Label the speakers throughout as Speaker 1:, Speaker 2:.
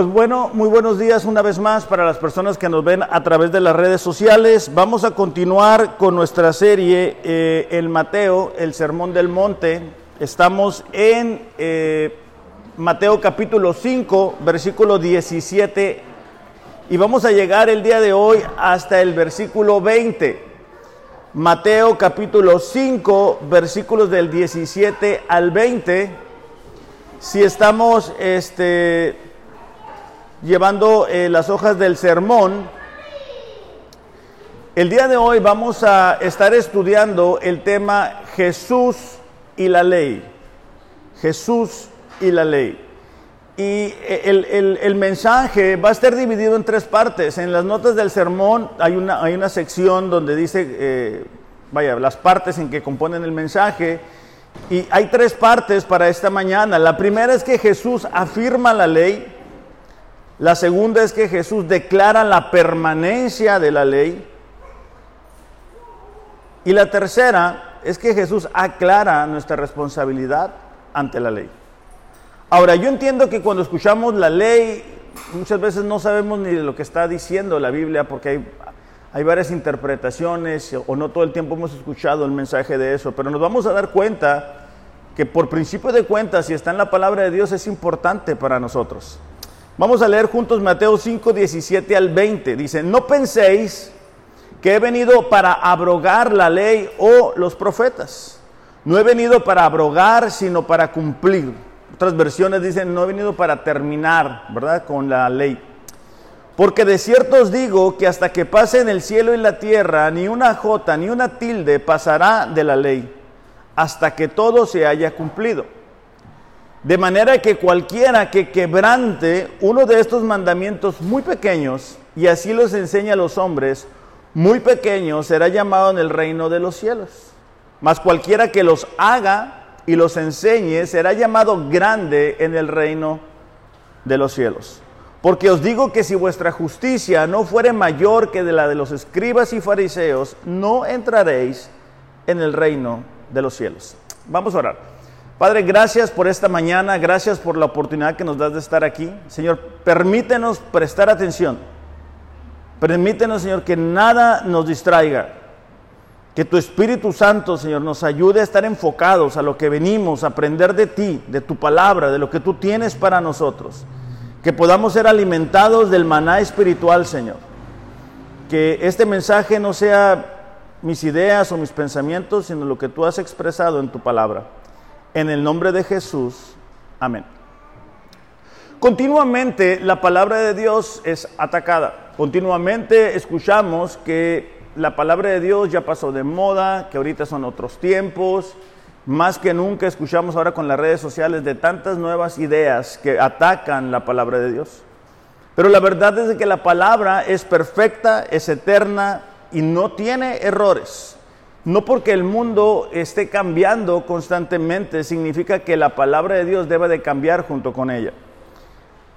Speaker 1: Pues bueno, muy buenos días una vez más para las personas que nos ven a través de las redes sociales. Vamos a continuar con nuestra serie eh, El Mateo, el Sermón del Monte. Estamos en eh, Mateo capítulo 5, versículo 17 y vamos a llegar el día de hoy hasta el versículo 20. Mateo capítulo 5, versículos del 17 al 20. Si estamos este, llevando eh, las hojas del sermón, el día de hoy vamos a estar estudiando el tema Jesús y la ley. Jesús y la ley. Y el, mensaje va a estar dividido en tres partes. En las notas del sermón hay una, hay una sección donde dice, eh, vaya, las partes en que componen el mensaje. Y hay tres partes para esta mañana. La primera es que Jesús afirma la ley. La segunda es que Jesús declara la permanencia de la ley. Y la tercera es que Jesús aclara nuestra responsabilidad ante la ley. Ahora, yo entiendo que cuando escuchamos la ley, muchas veces no sabemos ni de lo que está diciendo la Biblia, porque hay, hay varias interpretaciones, o no todo el tiempo hemos escuchado el mensaje de eso, pero nos vamos a dar cuenta que por principio de cuentas, si está en la palabra de Dios, es importante para nosotros. Vamos a leer juntos Mateo 5, 17 al 20. Dice, no penséis que he venido para abrogar la ley o los profetas. No he venido para abrogar, sino para cumplir. Otras versiones dicen, no he venido para terminar, ¿verdad? Con la ley. Porque de cierto os digo que hasta que pasen el cielo y la tierra, ni una jota ni una tilde pasará de la ley, hasta que todo se haya cumplido. De manera que cualquiera que quebrante uno de estos mandamientos muy pequeños, y así los enseña a los hombres, muy pequeños, será llamado en el reino de los cielos. Mas cualquiera que los haga, y los enseñe, será llamado grande en el reino de los cielos. Porque os digo que si vuestra justicia no fuere mayor que de la de los escribas y fariseos, no entraréis en el reino de los cielos. Vamos a orar. Padre, gracias por esta mañana, gracias por la oportunidad que nos das de estar aquí. Señor, permítenos prestar atención. Permítenos, Señor, que nada nos distraiga. Que tu Espíritu Santo, Señor, nos ayude a estar enfocados a lo que venimos a aprender de ti, de tu palabra, de lo que tú tienes para nosotros. Que podamos ser alimentados del maná espiritual, Señor. Que este mensaje no sea mis ideas o mis pensamientos, sino lo que tú has expresado en tu palabra. En el nombre de Jesús. Amén. Continuamente la palabra de Dios es atacada. Continuamente escuchamos que la palabra de Dios ya pasó de moda, que ahorita son otros tiempos. Más que nunca escuchamos ahora con las redes sociales de tantas nuevas ideas que atacan la palabra de Dios. Pero la verdad es que la palabra es perfecta, es eterna y no tiene errores. No porque el mundo esté cambiando constantemente significa que la palabra de Dios debe de cambiar junto con ella.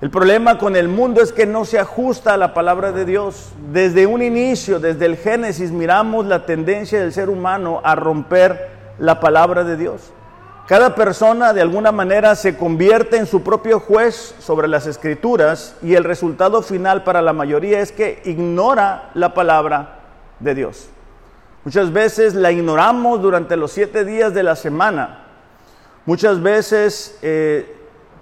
Speaker 1: El problema con el mundo es que no se ajusta a la palabra de Dios. Desde un inicio, desde el Génesis, miramos la tendencia del ser humano a romper la palabra de Dios. Cada persona de alguna manera se convierte en su propio juez sobre las escrituras y el resultado final para la mayoría es que ignora la palabra de Dios. Muchas veces la ignoramos durante los siete días de la semana. Muchas veces eh,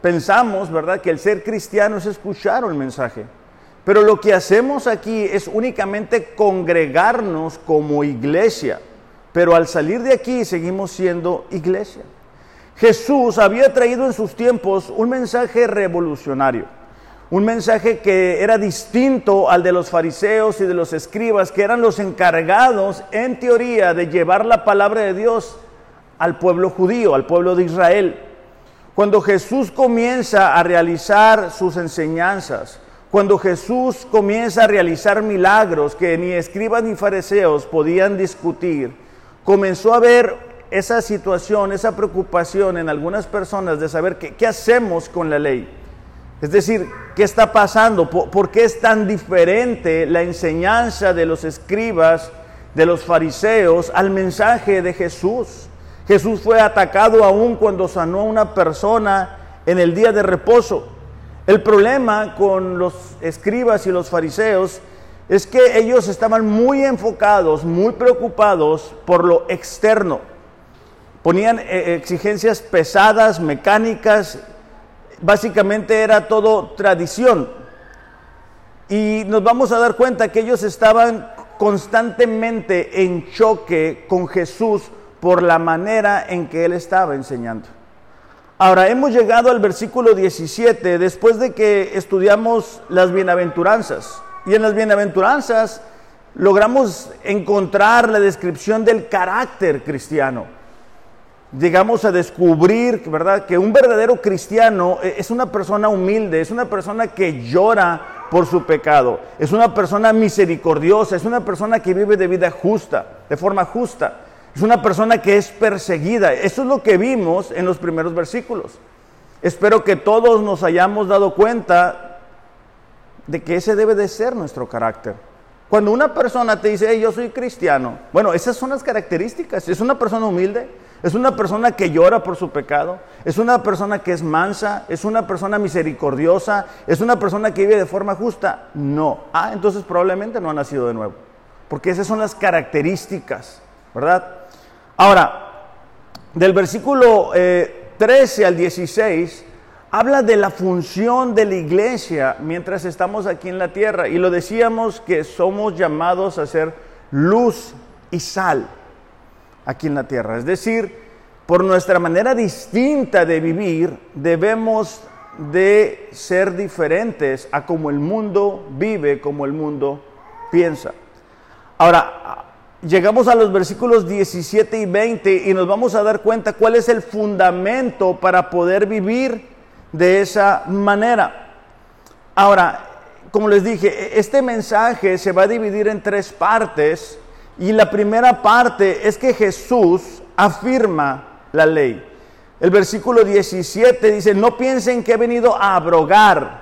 Speaker 1: pensamos, ¿verdad?, que el ser cristiano es escuchar el mensaje. Pero lo que hacemos aquí es únicamente congregarnos como iglesia. Pero al salir de aquí seguimos siendo iglesia. Jesús había traído en sus tiempos un mensaje revolucionario. Un mensaje que era distinto al de los fariseos y de los escribas, que eran los encargados, en teoría, de llevar la palabra de Dios al pueblo judío, al pueblo de Israel. Cuando Jesús comienza a realizar sus enseñanzas, cuando Jesús comienza a realizar milagros que ni escribas ni fariseos podían discutir, comenzó a haber esa situación, esa preocupación en algunas personas de saber qué, hacemos con la ley. Es decir, ¿qué está pasando? ¿Por qué es tan diferente la enseñanza de los escribas, de los fariseos, al mensaje de Jesús? Jesús fue atacado aún cuando sanó a una persona en el día de reposo. El problema con los escribas y los fariseos es que ellos estaban muy enfocados, muy preocupados por lo externo. Ponían eh, exigencias pesadas, mecánicas, básicamente era todo tradición. Y nos vamos a dar cuenta que ellos estaban constantemente en choque con Jesús por la manera en que él estaba enseñando. Ahora, hemos llegado al versículo 17 después de que estudiamos las bienaventuranzas. Y en las bienaventuranzas logramos encontrar la descripción del carácter cristiano. Llegamos a descubrir, ¿verdad?, que un verdadero cristiano e, es una persona humilde, es una persona que llora por su pecado, es una persona misericordiosa, es una persona que vive de vida justa, de forma justa, es una persona que es perseguida. Eso es lo que vimos en los primeros versículos. Espero que todos nos hayamos dado cuenta de que ese debe de ser nuestro carácter. Cuando una persona te dice, yo soy cristiano, bueno, esas son las características. Es una persona humilde, es una persona que llora por su pecado, es una persona que es mansa, es una persona misericordiosa, es una persona que vive de forma justa. No. Ah, entonces probablemente no ha nacido de nuevo. Porque esas son las características, ¿verdad? Ahora, del versículo 13 eh, al 16 habla de la función de la iglesia mientras estamos aquí en la tierra. Y lo decíamos que somos llamados a ser luz y sal aquí en la tierra. Es decir, por nuestra manera distinta de vivir, debemos de ser diferentes a como el mundo vive, como el mundo piensa. Ahora, llegamos a los versículos 17 y 20 y nos vamos a dar cuenta cuál es el fundamento para poder vivir de esa manera. Ahora, como les dije, este mensaje se va a dividir en tres partes y la primera parte es que Jesús afirma la ley. El versículo 17 dice, no piensen que he venido a abrogar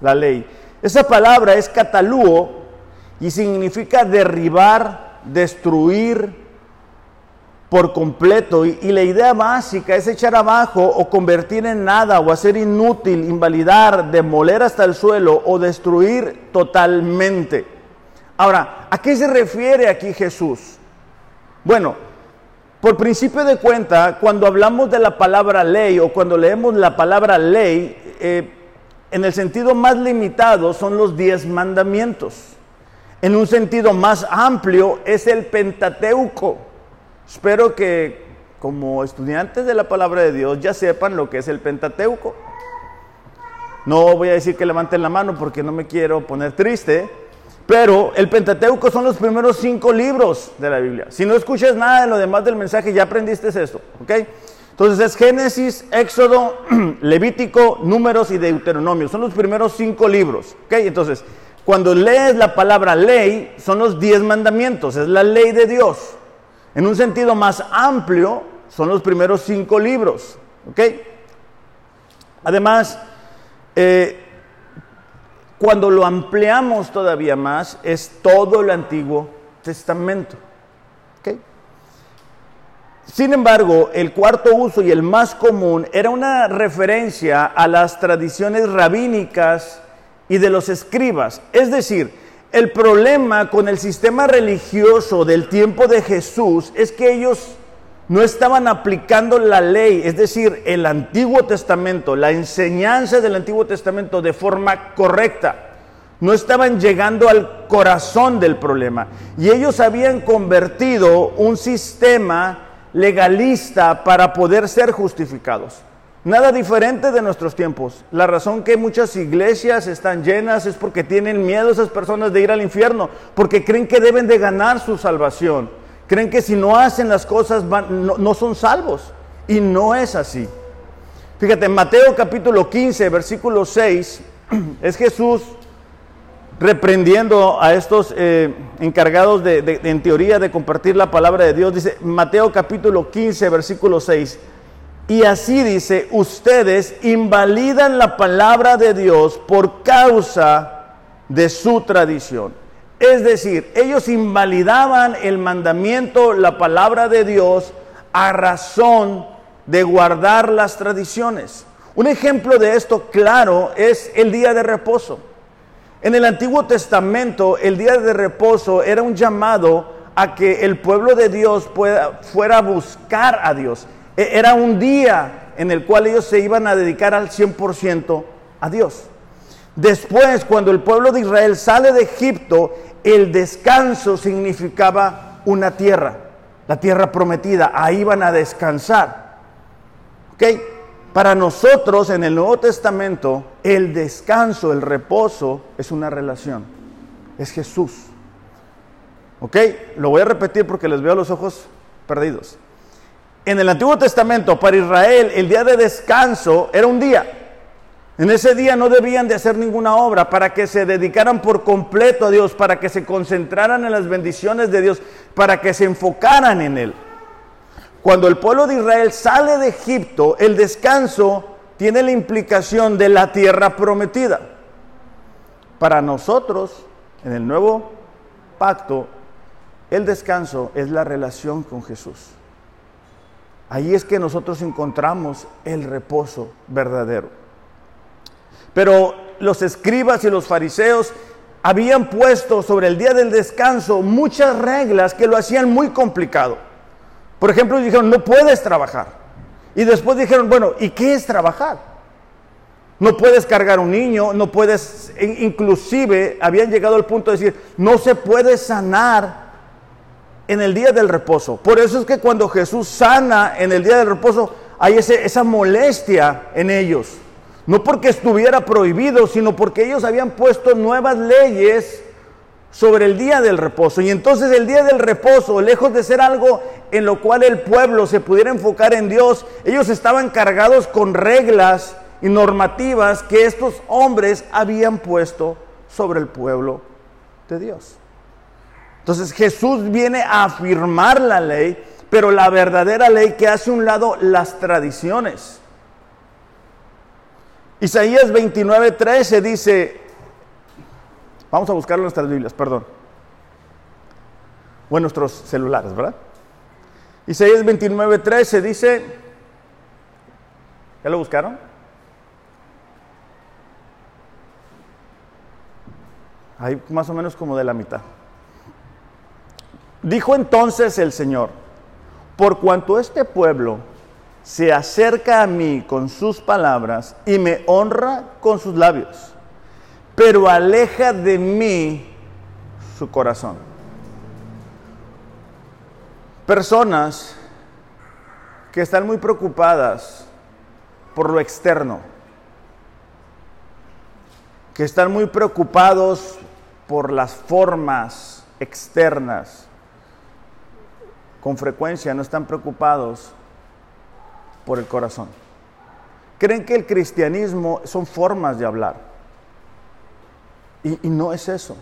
Speaker 1: la ley. Esa palabra es catalúo y significa derribar, destruir, por completo y, la idea básica es echar abajo o convertir en nada o hacer inútil, invalidar, demoler hasta el suelo o destruir totalmente. Ahora, ¿a qué se refiere aquí Jesús? Bueno, por principio de cuenta, cuando hablamos de la palabra ley o cuando leemos la palabra ley, eh, en el sentido más limitado son los diez mandamientos. En un sentido más amplio es el Pentateuco Espero que como estudiantes de la palabra de Dios ya sepan lo que es el Pentateuco. No voy a decir que levanten la mano porque no me quiero poner triste, pero el Pentateuco son los primeros cinco libros de la Biblia. Si no escuchas nada de lo demás del mensaje, ya aprendiste esto, ¿ok? Entonces es Génesis, Éxodo, Levítico, Números y Deuteronomio. Son los primeros cinco libros, ¿ok? Entonces, cuando lees la palabra ley, son los diez mandamientos, es la ley de Dios. En un sentido más amplio, son los primeros cinco libros. ¿Ok? Además, eh, cuando lo ampliamos todavía más, es todo el Antiguo Testamento. ¿Ok? Sin embargo, el cuarto uso y el más común era una referencia a las tradiciones rabínicas y de los escribas. Es decir, el problema con el sistema religioso del tiempo de Jesús es que ellos no estaban aplicando la ley, es decir, el Antiguo Testamento, la enseñanza del Antiguo Testamento de forma correcta. No estaban llegando al corazón del problema. Y ellos habían convertido un sistema legalista para poder ser justificados. Nada diferente de nuestros tiempos. La razón que muchas iglesias están llenas es porque tienen miedo esas personas de ir al infierno, porque creen que deben de ganar su salvación. Creen que si no hacen las cosas no, son salvos. Y no es así. Fíjate, en Mateo capítulo 15, versículo 6, es Jesús reprendiendo a estos eh, encargados de, en teoría de compartir la palabra de Dios. Dice Mateo capítulo 15, versículo 6. Y así dice, ustedes invalidan la palabra de Dios por causa de su tradición. Es decir, ellos invalidaban el mandamiento, la palabra de Dios, a razón de guardar las tradiciones. Un ejemplo de esto claro es el día de reposo. En el Antiguo Testamento el día de reposo era un llamado a que el pueblo de Dios pueda, fuera a buscar a Dios. E, era un día en el cual ellos se iban a dedicar al 100% a Dios. Después, cuando el pueblo de Israel sale de Egipto, el descanso significaba una tierra, la tierra prometida. Ahí van a descansar. ¿Ok? Para nosotros en el Nuevo Testamento, el descanso, el reposo es una relación. Es Jesús. ¿Ok? Lo voy a repetir porque les veo los ojos perdidos. En el Antiguo Testamento, para Israel, el día de descanso era un día. En ese día no debían de hacer ninguna obra para que se dedicaran por completo a Dios, para que se concentraran en las bendiciones de Dios, para que se enfocaran en Él. Cuando el pueblo de Israel sale de Egipto, el descanso tiene la implicación de la tierra prometida. Para nosotros, en el nuevo pacto, el descanso es la relación con Jesús. Ahí es que nosotros encontramos el reposo verdadero. Pero los escribas y los fariseos habían puesto sobre el día del descanso muchas reglas que lo hacían muy complicado. Por ejemplo, dijeron, no puedes trabajar. Y después dijeron, bueno, ¿y qué es trabajar? No puedes cargar un niño, no puedes, inclusive habían llegado al punto de decir, no se puede sanar en el día del reposo. Por eso es que cuando Jesús sana en el día del reposo, hay esa molestia en ellos. No porque estuviera prohibido, sino porque ellos habían puesto nuevas leyes sobre el día del reposo. Y entonces el día del reposo, lejos de ser algo en lo cual el pueblo se pudiera enfocar en Dios, ellos estaban cargados con reglas y normativas que estos hombres habían puesto sobre el pueblo de Dios. Entonces Jesús viene a afirmar la ley, pero la verdadera ley que hace un lado las tradiciones. Isaías 29, 13 dice, vamos a buscarlo en nuestras Biblias, perdón, o en nuestros celulares, ¿verdad? Isaías 29, 13 dice, ¿ya lo buscaron? Ahí más o menos como de la mitad. Dijo entonces el Señor, por cuanto este pueblo se acerca a mí con sus palabras y me honra con sus labios, pero aleja de mí su corazón. Personas que están muy preocupadas por lo externo, que están muy preocupados por las formas externas, con frecuencia no están preocupados por el corazón. Creen que el cristianismo son formas de hablar. Y, no es eso.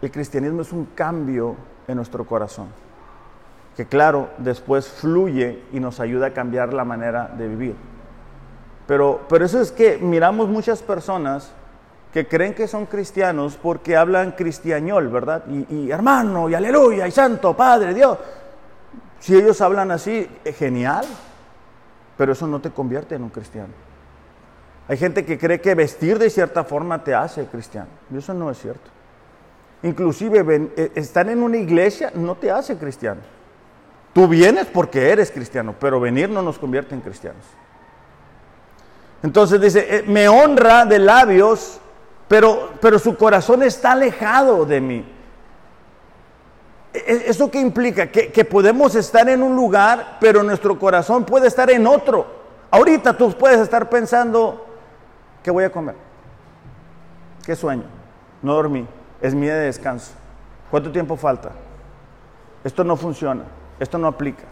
Speaker 1: El cristianismo es un cambio en nuestro corazón. Que claro, después fluye y nos ayuda a cambiar la manera de vivir. Pero, pero eso es que miramos muchas personas que creen que son cristianos porque hablan cristiañol, ¿verdad? Y, y, hermano, y aleluya, y santo, Padre, Dios. Si ellos hablan así, genial, pero eso no te convierte en un cristiano. Hay gente que cree que vestir de cierta forma te hace cristiano. Y eso no es cierto. Inclusive eh, estar en una iglesia no te hace cristiano. Tú vienes porque eres cristiano, pero venir no nos convierte en cristianos. Entonces dice, eh, me honra de labios, pero, pero su corazón está alejado de mí. ¿E-, ¿Eso qué implica? Que, podemos estar en un lugar, pero nuestro corazón puede estar en otro. Ahorita tú puedes estar pensando, ¿qué voy a comer? ¿Qué sueño? No dormí, es mi de descanso. ¿Cuánto tiempo falta? Esto no funciona, esto no aplica.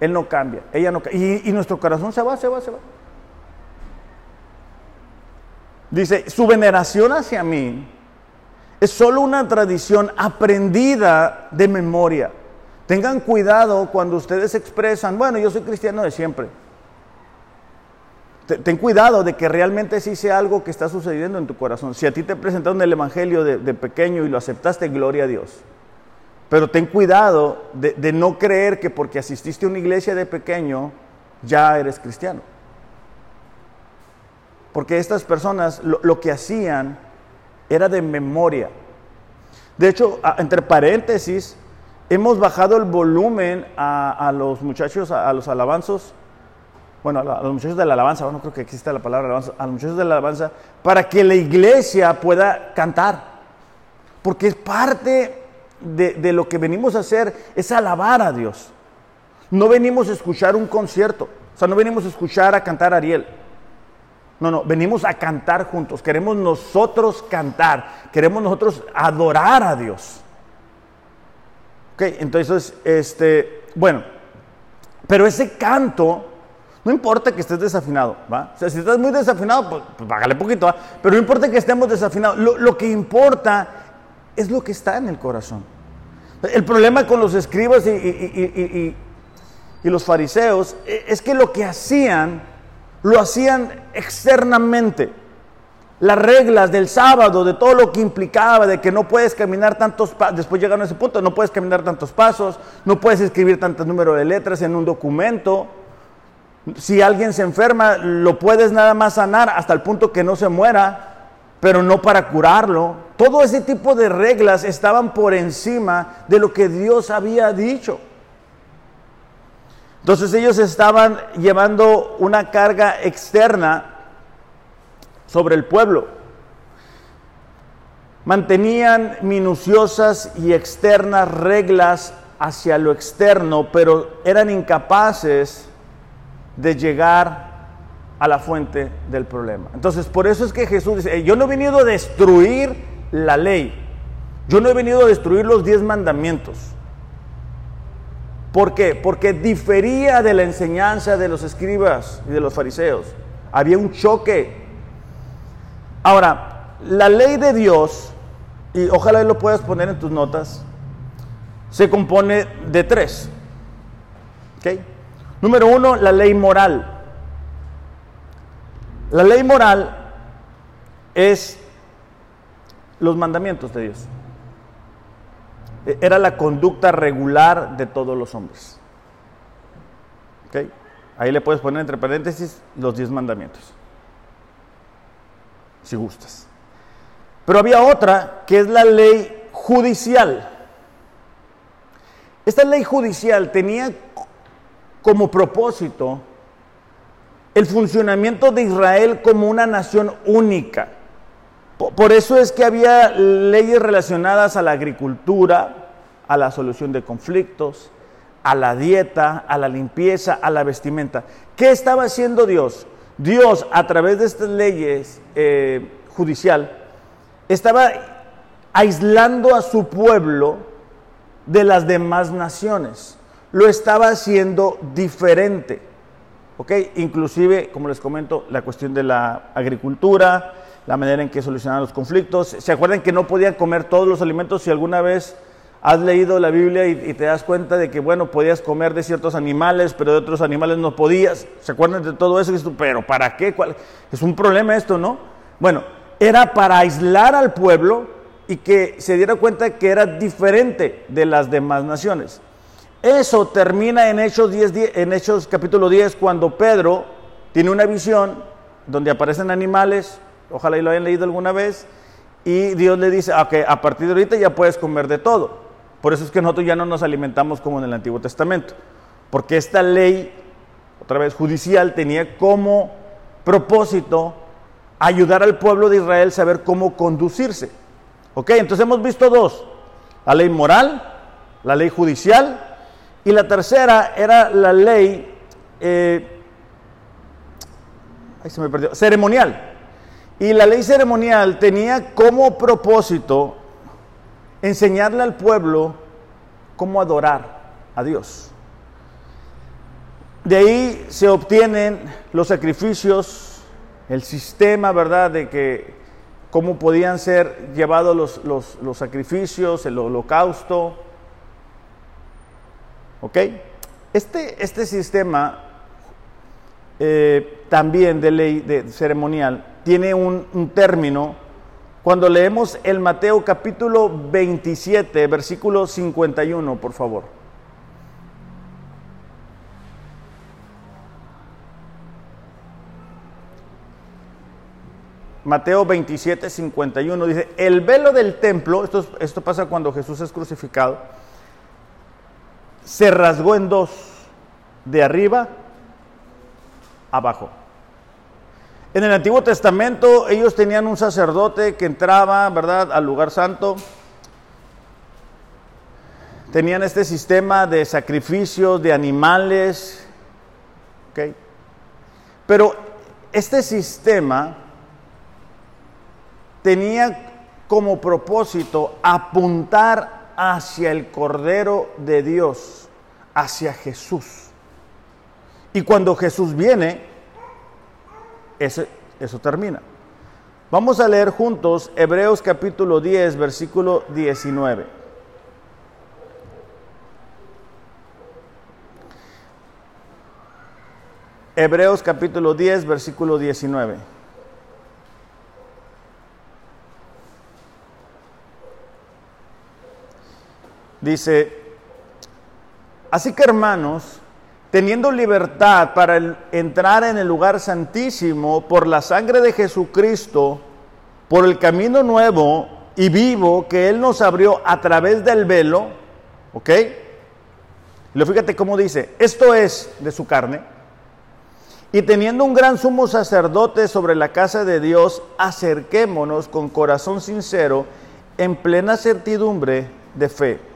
Speaker 1: Él no cambia, ella no. Y, y nuestro corazón se va, se va, se va. Dice, su veneración hacia mí es solo una tradición aprendida de memoria. Tengan cuidado cuando ustedes expresan, bueno, yo soy cristiano de siempre. Ten cuidado de que realmente sí sea algo que está sucediendo en tu corazón. Si a ti te presentaron el Evangelio de, pequeño y lo aceptaste, gloria a Dios. Pero ten cuidado de, de no creer que porque asististe a una iglesia de pequeño, ya eres cristiano. porque estas personas lo, que hacían era de memoria. De hecho, entre paréntesis, hemos bajado el volumen a, los muchachos, a, los alabanzos, bueno, a, los muchachos de la alabanza, no creo que exista la palabra alabanza, a los muchachos de la alabanza, para que la iglesia pueda cantar. Porque es parte de, de lo que venimos a hacer, es alabar a Dios. No venimos a escuchar un concierto, o sea, no venimos a escuchar a cantar a Ariel. No, no, venimos a cantar juntos. Queremos nosotros cantar. Queremos nosotros adorar a Dios. Ok, entonces, este, bueno, pero ese canto, no importa que estés desafinado, ¿va? O sea, si estás muy desafinado, pues, pues bájale poquito, ¿va? Pero no importa que estemos desafinados. Lo, que importa es lo que está en el corazón. El problema con los escribas y, y los fariseos e, es que lo que hacían lo hacían externamente. Las reglas del sábado, de todo lo que implicaba, de que no puedes caminar tantos pasos, después llegaron a ese punto, no puedes caminar tantos pasos, no puedes escribir tantos números de letras en un documento. Si alguien se enferma, lo puedes nada más sanar hasta el punto que no se muera, pero no para curarlo. Todo ese tipo de reglas estaban por encima de lo que Dios había dicho. Entonces ellos estaban llevando una carga externa sobre el pueblo. Mantenían minuciosas y externas reglas hacia lo externo, pero eran incapaces de llegar a la fuente del problema. Entonces, por eso es que Jesús dice, yo no he venido a destruir la ley, yo no he venido a destruir los diez mandamientos. ¿Por qué? Porque difería de la enseñanza de los escribas y de los fariseos. Había un choque. Ahora, la ley de Dios, y ojalá lo puedas poner en tus notas, se compone de tres. ¿Okay? Número uno, la ley moral. La ley moral es los mandamientos de Dios. Era la conducta regular de todos los hombres. Ahí le puedes poner entre paréntesis los diez mandamientos, si gustas. Pero había otra que es la ley judicial. Esta ley judicial tenía como propósito el funcionamiento de Israel como una nación única. Por eso es que había leyes relacionadas a la agricultura, a la solución de conflictos, a la dieta, a la limpieza, a la vestimenta. ¿Qué estaba haciendo Dios? Dios, a través de estas leyes eh, judicial, estaba aislando a su pueblo de las demás naciones. Lo estaba haciendo diferente. ¿Ok? Inclusive, como les comento, la cuestión de la agricultura, la manera en que solucionaban los conflictos. ¿Se acuerdan que no podían comer todos los alimentos si alguna vez has leído la Biblia y, te das cuenta de que, bueno, podías comer de ciertos animales, pero de otros animales no podías? ¿Se acuerdan de todo eso? Pero ¿para qué? Es un problema esto, ¿no? Bueno, era para aislar al pueblo y que se diera cuenta que era diferente de las demás naciones. Eso termina en Hechos, 10, en Hechos capítulo 10, cuando Pedro tiene una visión donde aparecen animales, ojalá y lo hayan leído alguna vez, y Dios le dice, ok, a partir de ahorita ya puedes comer de todo. Por eso es que nosotros ya no nos alimentamos como en el Antiguo Testamento, porque esta ley, otra vez judicial, tenía como propósito ayudar al pueblo de Israel a saber cómo conducirse. Ok, entonces hemos visto dos, la ley moral, la ley judicial, y la tercera era la ley, eh, se me perdió, ceremonial. Y la ley ceremonial tenía como propósito enseñarle al pueblo cómo adorar a Dios. De ahí se obtienen los sacrificios, el sistema, ¿verdad?, de que cómo podían ser llevados los, sacrificios, el holocausto. ¿Ok? Este, este sistema eh, también de ley de ceremonial tiene un, un término cuando leemos el Mateo capítulo 27, versículo 51, por favor. Mateo 27, 51 dice, el velo del templo, esto, esto pasa cuando Jesús es crucificado, se rasgó en dos, de arriba abajo. En el Antiguo Testamento ellos tenían un sacerdote que entraba, ¿verdad?, al lugar santo. Tenían este sistema de sacrificios de animales. ¿ok? Pero este sistema tenía como propósito apuntar hacia el Cordero de Dios, hacia Jesús. Y cuando Jesús viene, eso termina. Vamos a leer juntos Hebreos capítulo 10, versículo 19. Hebreos capítulo 10, versículo 19. Dice, así que hermanos, teniendo libertad para entrar en el lugar santísimo por la sangre de Jesucristo, por el camino nuevo y vivo que Él nos abrió a través del velo, ¿ok? Y fíjate cómo dice, esto es de su carne, y teniendo un gran sumo sacerdote sobre la casa de Dios, acerquémonos con corazón sincero, en plena certidumbre de fe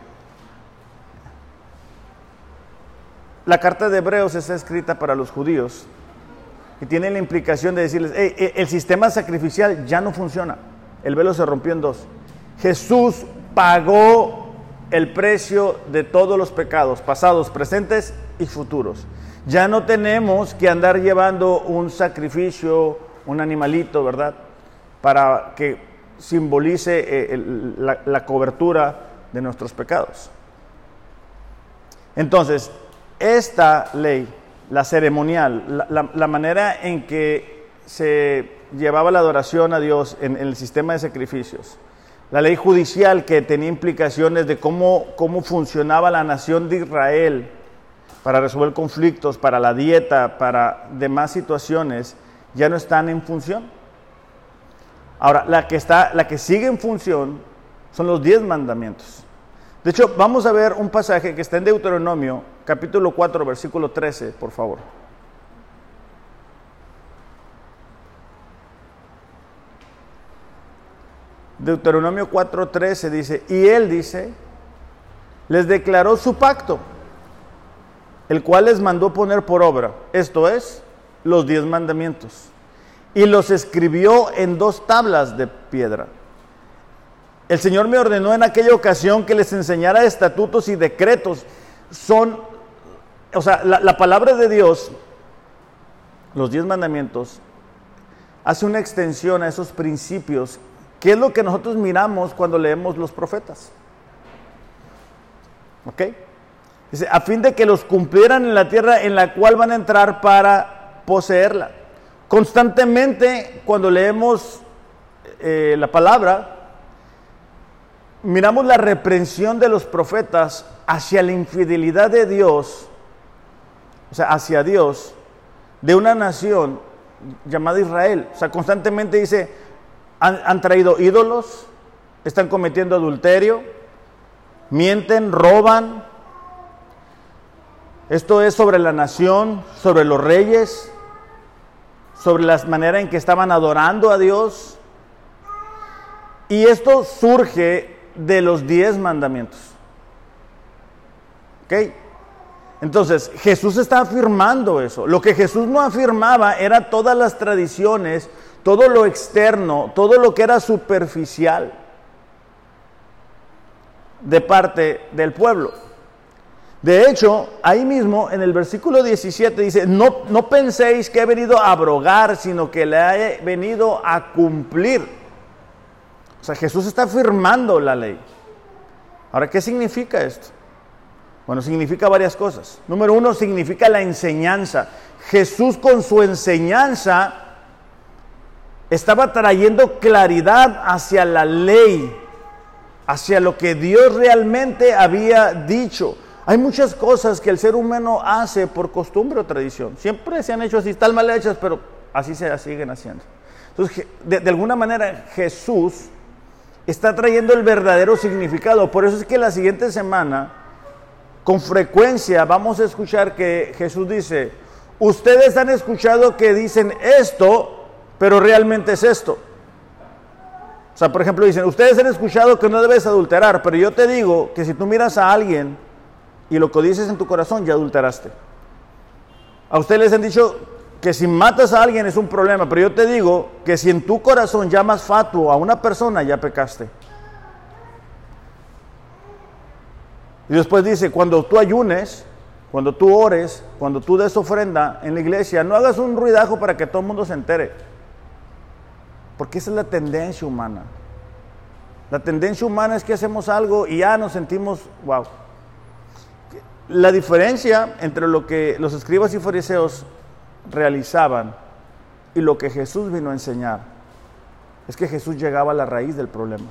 Speaker 1: La carta de Hebreos está escrita para los judíos y tiene la implicación de decirles, el sistema sacrificial ya no funciona, el velo se rompió en dos. Jesús pagó el precio de todos los pecados, pasados, presentes y futuros. Ya no tenemos que andar llevando un sacrificio, un animalito, ¿verdad? Para que simbolice eh, la cobertura de nuestros pecados. Entonces, esta ley, la ceremonial, la, manera en que se llevaba la adoración a Dios en, el sistema de sacrificios, la ley judicial que tenía implicaciones de cómo, cómo funcionaba la nación de Israel para resolver conflictos, para la dieta, para demás situaciones, ya no están en función. Ahora, la que, está, la que sigue en función son los diez mandamientos. De hecho, vamos a ver un pasaje que está en Deuteronomio, capítulo 4, versículo 13, por favor. Deuteronomio 4:13 dice, y él dice, les declaró su pacto, el cual les mandó poner por obra, esto es, los diez mandamientos, y los escribió en dos tablas de piedra el Señor me ordenó en aquella ocasión que les enseñara estatutos y decretos. Son, o sea, la, palabra de Dios, los diez mandamientos, hace una extensión a esos principios, que es lo que nosotros miramos cuando leemos los profetas. ¿Ok? Dice, a fin de que los cumplieran en la tierra en la cual van a entrar para poseerla. Constantemente, cuando leemos eh, la palabra, miramos la reprensión de los profetas hacia la infidelidad de Dios, o sea, hacia Dios, de una nación llamada Israel. O sea, constantemente dice, han, traído ídolos, están cometiendo adulterio, mienten, roban. Esto es sobre la nación, sobre los reyes, sobre la manera en que estaban adorando a Dios. Y esto surge de los diez mandamientos. ¿Ok? Entonces, Jesús está afirmando eso. Lo que Jesús no afirmaba era todas las tradiciones, todo lo externo, todo lo que era superficial de parte del pueblo. De hecho, ahí mismo en el versículo 17 dice, no, penséis que he venido a abrogar, sino que le he venido a cumplir. O sea, Jesús está firmando la ley. Ahora, ¿qué significa esto? Bueno, significa varias cosas. Número uno, significa la enseñanza. Jesús con su enseñanza estaba trayendo claridad hacia la ley, hacia lo que Dios realmente había dicho. Hay muchas cosas que el ser humano hace por costumbre o tradición. Siempre se han hecho así, están mal hechas, pero así se siguen haciendo. Entonces, de, de alguna manera Jesús está trayendo el verdadero significado. Por eso es que la siguiente semana, con frecuencia, vamos a escuchar que Jesús dice, ustedes han escuchado que dicen esto, pero realmente es esto. O sea, por ejemplo, dicen, ustedes han escuchado que no debes adulterar, pero yo te digo que si tú miras a alguien y lo que dices en tu corazón, ya adulteraste. A ustedes les han dicho que si matas a alguien es un problema, pero yo te digo que si en tu corazón llamas fatuo a una persona, ya pecaste. Y después dice, cuando tú ayunes, cuando tú ores, cuando tú des ofrenda en la iglesia, no hagas un ruidajo para que todo el mundo se entere. Porque esa es la tendencia humana. La tendencia humana es que hacemos algo y ya nos sentimos, wow. La diferencia entre lo que los escribas y fariseos realizaban y lo que Jesús vino a enseñar es que Jesús llegaba a la raíz del problema.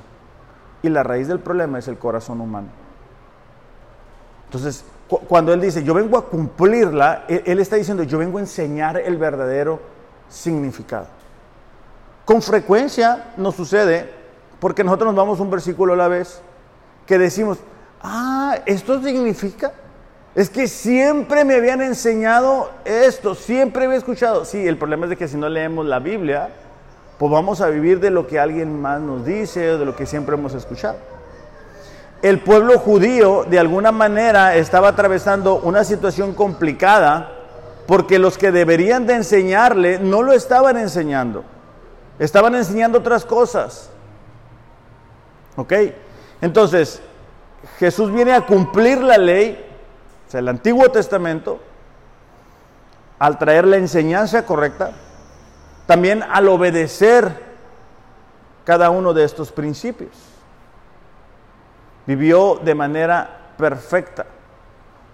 Speaker 1: Y la raíz del problema es el corazón humano. Entonces, cuando Él dice, yo vengo a cumplirla, él está diciendo, yo vengo a enseñar el verdadero significado. Con frecuencia nos sucede, porque nosotros nos vamos un versículo a la vez, que decimos, ah, esto significa, es que siempre me habían enseñado esto, siempre había escuchado. Sí, el problema es de que si no leemos la Biblia, pues vamos a vivir de lo que alguien más nos dice o de lo que siempre hemos escuchado. El pueblo judío de alguna manera estaba atravesando una situación complicada porque los que deberían de enseñarle no lo estaban enseñando. Estaban enseñando otras cosas. ¿Ok? Entonces, Jesús viene a cumplir la ley, o sea, el Antiguo Testamento, al traer la enseñanza correcta, también al obedecer cada uno de estos principios. Vivió de manera perfecta,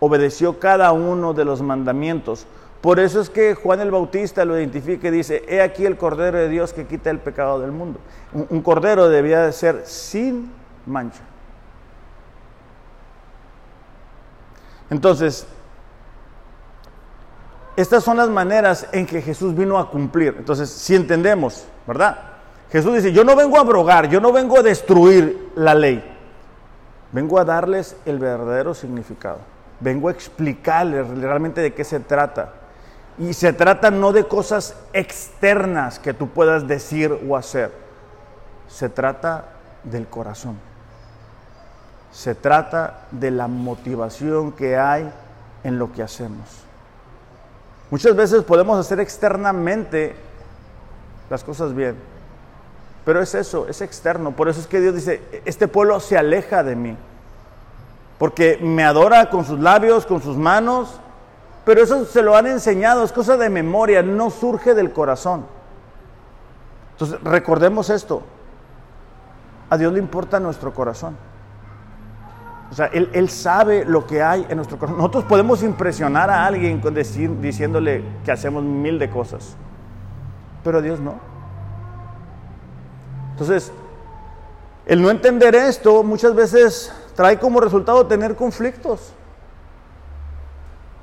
Speaker 1: obedeció cada uno de los mandamientos, por eso es que Juan el Bautista lo identifica y dice, he aquí el Cordero de Dios que quita el pecado del mundo. Un, cordero debía de ser sin mancha. Entonces, estas son las maneras en que Jesús vino a cumplir. Entonces, si entendemos, ¿verdad? Jesús dice, yo no vengo a abrogar, yo no vengo a destruir la ley, vengo a darles el verdadero significado, vengo a explicarles realmente de qué se trata. Y se trata no de cosas externas que tú puedas decir o hacer. Se trata del corazón. Se trata de la motivación que hay en lo que hacemos. Muchas veces podemos hacer externamente las cosas bien, pero es eso, es externo. Por eso es que Dios dice, este pueblo se aleja de mí, porque me adora con sus labios, con sus manos, pero eso se lo han enseñado, es cosa de memoria, no surge del corazón. Entonces, recordemos esto. A Dios le importa nuestro corazón. O sea, Él, sabe lo que hay en nuestro corazón. Nosotros podemos impresionar a alguien con diciéndole que hacemos mil de cosas, pero Dios no. Entonces, el no entender esto muchas veces trae como resultado tener conflictos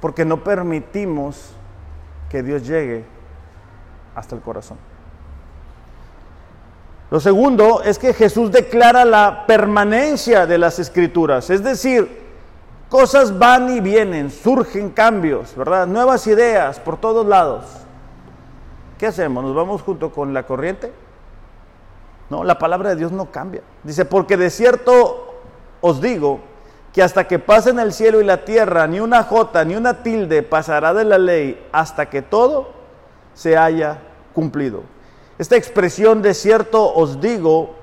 Speaker 1: porque no permitimos que Dios llegue hasta el corazón. Lo segundo es que Jesús declara la permanencia de las escrituras, es decir, cosas van y vienen, surgen cambios, ¿verdad? Nuevas ideas por todos lados. ¿Qué hacemos? ¿Nos vamos junto con la corriente? No, la palabra de Dios no cambia. Dice, porque de cierto os digo que hasta que pasen el cielo y la tierra, ni una jota ni una tilde pasará de la ley hasta que todo se haya cumplido. Esta expresión de cierto os digo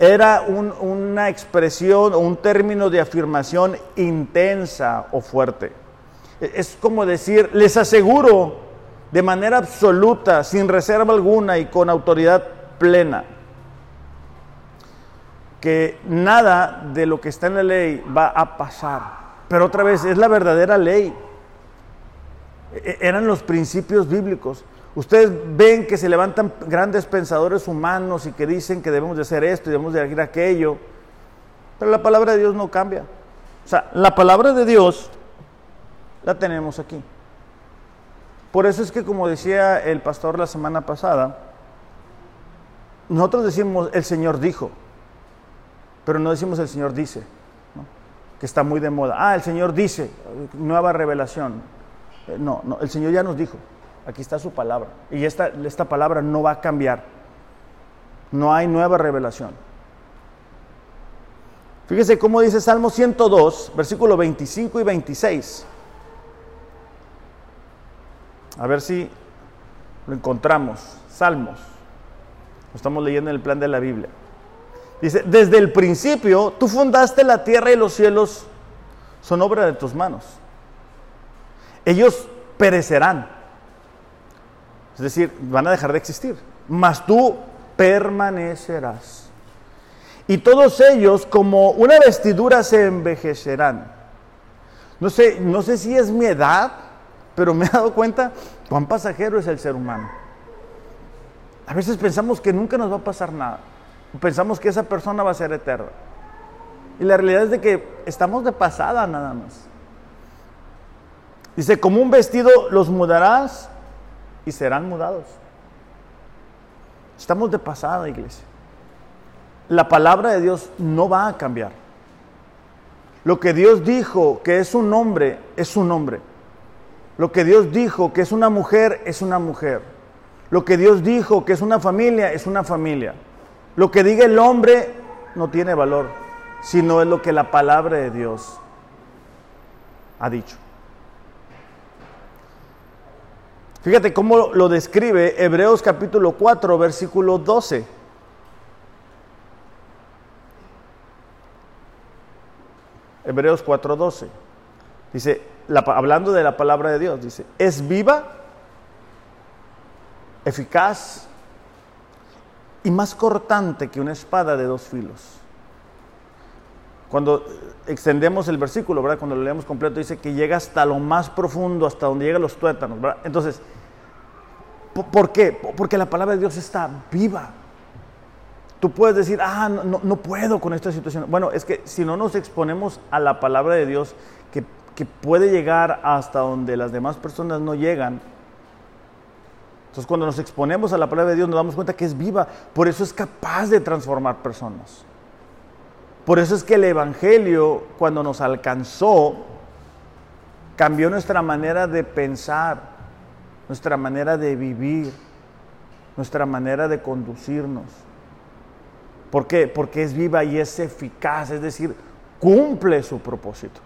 Speaker 1: era una expresión o un término de afirmación intensa o fuerte. Es como decir, les aseguro de manera absoluta, sin reserva alguna y con autoridad plena que nada de lo que está en la ley va a pasar. Pero otra vez, es la verdadera ley. E-, eran los principios bíblicos. Ustedes ven que se levantan grandes pensadores humanos y que dicen que debemos de hacer esto y debemos de hacer aquello. Pero la palabra de Dios no cambia. O sea, la palabra de Dios la tenemos aquí. Por eso es que, como decía el pastor la semana pasada, nosotros decimos el Señor dijo, pero no decimos el Señor dice, que está muy de moda. Ah, el Señor dice, nueva revelación. Eh, no, no, el Señor ya nos dijo, aquí está su palabra, y esta, esta palabra no va a cambiar. No hay nueva revelación. Fíjese cómo dice Salmo 102, versículo 25 y 26. A ver si lo encontramos. Salmos. Lo estamos leyendo en el plan de la Biblia. Dice, desde el principio tú fundaste la tierra y los cielos son obra de tus manos. Ellos perecerán. Es decir, van a dejar de existir. Mas tú permanecerás. Y todos ellos como una vestidura se envejecerán. No sé, no sé si es mi edad, pero me he dado cuenta cuán pasajero es el ser humano. A veces pensamos que nunca nos va a pasar nada. Pensamos que esa persona va a ser eterna. Y la realidad es de que estamos de pasada nada más. Dice, como un vestido los mudarás y serán mudados. Estamos de pasada, iglesia. La palabra de Dios no va a cambiar. Lo que Dios dijo que es un hombre, es un hombre. Lo que Dios dijo que es una mujer, es una mujer. Lo que Dios dijo que es una familia, es una familia. Lo que diga el hombre no tiene valor, sino es lo que la palabra de Dios ha dicho. Fíjate cómo lo describe Hebreos capítulo 4, versículo 12. Hebreos 4, 12. Dice, hablando de la palabra de Dios, dice, es viva, eficaz y más cortante que una espada de dos filos. Cuando extendemos el versículo, ¿verdad? Cuando lo leemos completo, dice que llega hasta lo más profundo, hasta donde llegan los tuétanos. Entonces, ¿por qué? Porque la palabra de Dios está viva. Tú puedes decir, ah, no, no puedo con esta situación. Bueno, es que si no nos exponemos a la palabra de Dios, que que puede llegar hasta donde las demás personas no llegan. Entonces cuando nos exponemos a la palabra de Dios nos damos cuenta que es viva, por eso es capaz de transformar personas. Por eso es que el Evangelio cuando nos alcanzó cambió nuestra manera de pensar, nuestra manera de vivir, nuestra manera de conducirnos. ¿Por qué? Porque es viva y es eficaz, es decir, cumple su propósito.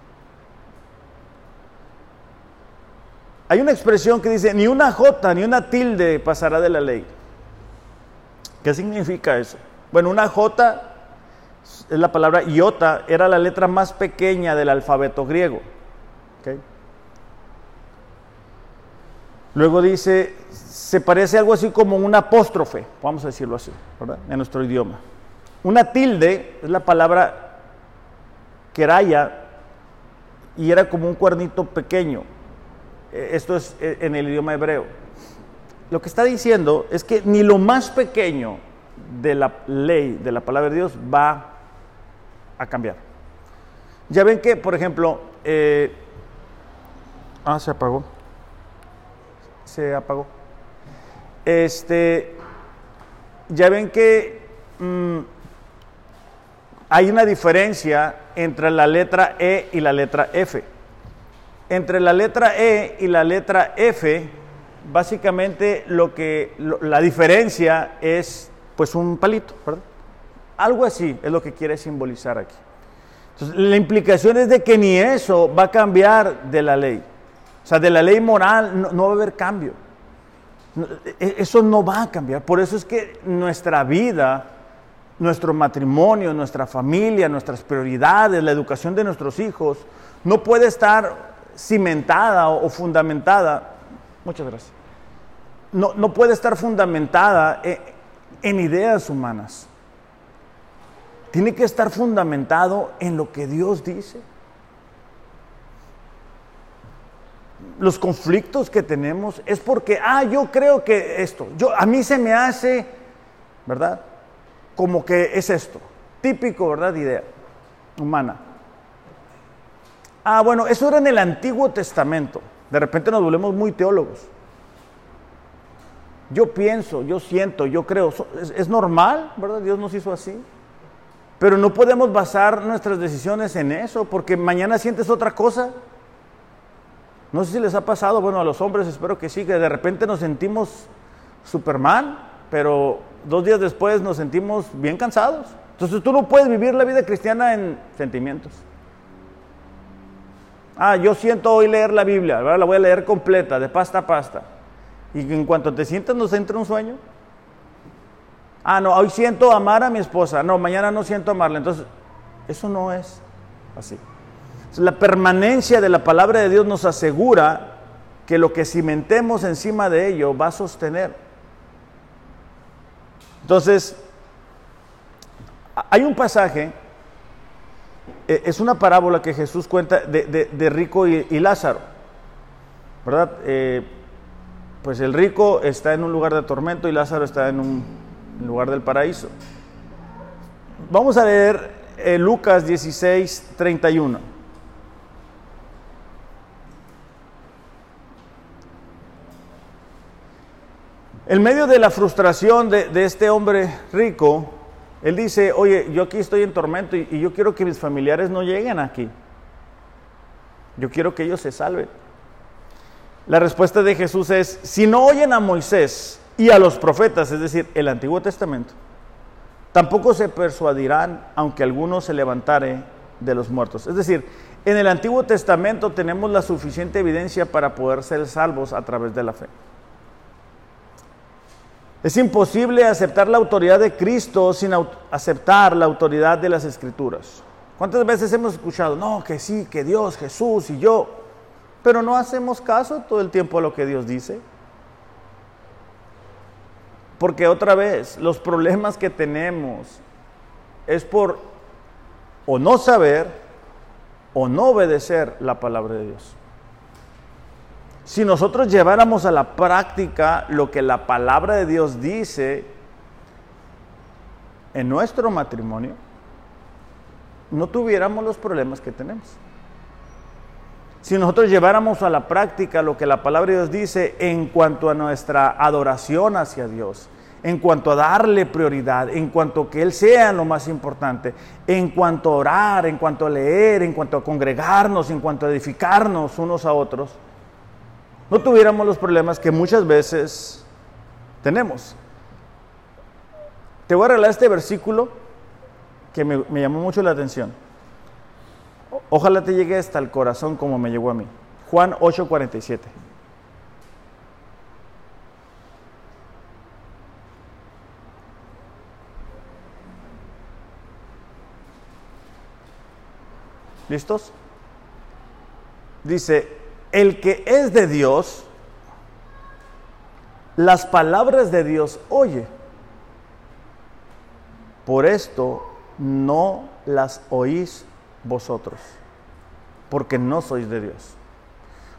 Speaker 1: Hay una expresión que dice, ni una jota ni una tilde pasará de la ley. ¿Qué significa eso? Bueno, una jota es la palabra iota, era la letra más pequeña del alfabeto griego. Luego dice, se parece algo así como un apóstrofe, vamos a decirlo así, ¿verdad? En nuestro idioma. Una tilde es la palabra queraya y era como un cuernito pequeño. Eh, esto es eh, en el idioma hebreo. Lo que está diciendo es que ni lo más pequeño de la ley, de la palabra de Dios, va a cambiar. Ya ven que, por ejemplo, eh, ah, se apagó. Se apagó. Este, ya ven que mm, hay una diferencia entre la letra E y la letra F entre la letra E y la letra F, básicamente lo que la diferencia es pues un palito, ¿verdad? Algo así es lo que quiere simbolizar aquí. Entonces, la implicación es de que ni eso va a cambiar de la ley. O sea, de la ley moral no, va a haber cambio. E, eso no va a cambiar. Por eso es que nuestra vida, nuestro matrimonio, nuestra familia, nuestras prioridades, la educación de nuestros hijos, no puede estar cimentada o, fundamentada, muchas gracias, no, no puede estar fundamentada en, en ideas humanas. Tiene que estar fundamentado en lo que Dios dice. Los conflictos que tenemos es porque, ah, yo creo que esto, yo, a mí se me hace, ¿verdad? Como que es esto, típico, ¿verdad? Idea humana. Ah, bueno, eso era en el Antiguo Testamento. De repente nos volvemos muy teólogos. yo pienso, yo siento, yo creo. Es, normal, ¿verdad? Dios nos hizo así. Pero no podemos basar nuestras decisiones en eso, porque mañana sientes otra cosa. No sé si les ha pasado, bueno, a los hombres espero que sí, que de repente nos sentimos Superman, pero dos días después nos sentimos bien cansados. Entonces tú no puedes vivir la vida cristiana en sentimientos. Ah, yo siento hoy leer la Biblia, ¿verdad? la voy a leer completa, de pasta a pasta. Y en cuanto te sientas nos entra un sueño. Ah, no, hoy siento amar a mi esposa. No, mañana no siento amarla. Entonces, eso no es así. La permanencia de la palabra de Dios nos asegura que lo que cimentemos encima de ello va a sostener. Entonces, hay un pasaje, eh, es una parábola que Jesús cuenta de, rico y, Lázaro, ¿verdad? Eh, pues el rico está en un lugar de tormento y Lázaro está en un lugar del paraíso. Vamos a leer eh, Lucas 16, 31. En medio de la frustración de, este hombre rico, él dice, oye, yo aquí estoy en tormento y yo quiero que mis familiares no lleguen aquí. Yo quiero que ellos se salven. La respuesta de Jesús es, si no oyen a Moisés y a los profetas, es decir, el Antiguo Testamento, tampoco se persuadirán aunque alguno se levantare de los muertos. Es decir, en el Antiguo Testamento tenemos la suficiente evidencia para poder ser salvos a través de la fe. Es imposible aceptar la autoridad de Cristo sin aceptar la autoridad de las Escrituras. ¿Cuántas veces hemos escuchado, no, que sí, que Dios, Jesús y yo? pero no hacemos caso todo el tiempo a lo que Dios dice. Porque otra vez, los problemas que tenemos es por o no saber o no obedecer la palabra de Dios. Si nosotros lleváramos a la práctica lo que la palabra de Dios dice en nuestro matrimonio, no tuviéramos los problemas que tenemos. Si nosotros lleváramos a la práctica lo que la palabra de Dios dice en cuanto a nuestra adoración hacia Dios, en cuanto a darle prioridad, en cuanto a que Él sea lo más importante, en cuanto a orar, en cuanto a leer, en cuanto a congregarnos, en cuanto a edificarnos unos a otros, no tuviéramos los problemas que muchas veces tenemos. Te voy a regalar este versículo que me, llamó mucho la atención. Ojalá te llegue hasta el corazón como me llegó a mí. Juan 8:47. ¿Listos? Dice, el que es de Dios, las palabras de Dios oye. Por esto no las oís vosotros, porque no sois de Dios.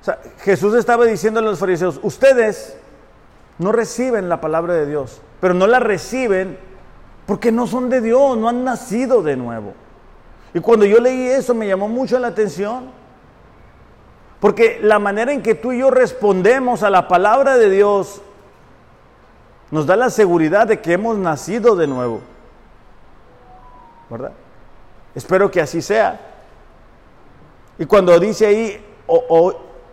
Speaker 1: O sea, Jesús estaba diciendo a los fariseos, ustedes no reciben la palabra de Dios, pero no la reciben porque no son de Dios, no han nacido de nuevo. Y cuando yo leí eso me llamó mucho la atención, porque la manera en que tú y yo respondemos a la palabra de Dios nos da la seguridad de que hemos nacido de nuevo. ¿Verdad? Espero que así sea. Y cuando dice ahí,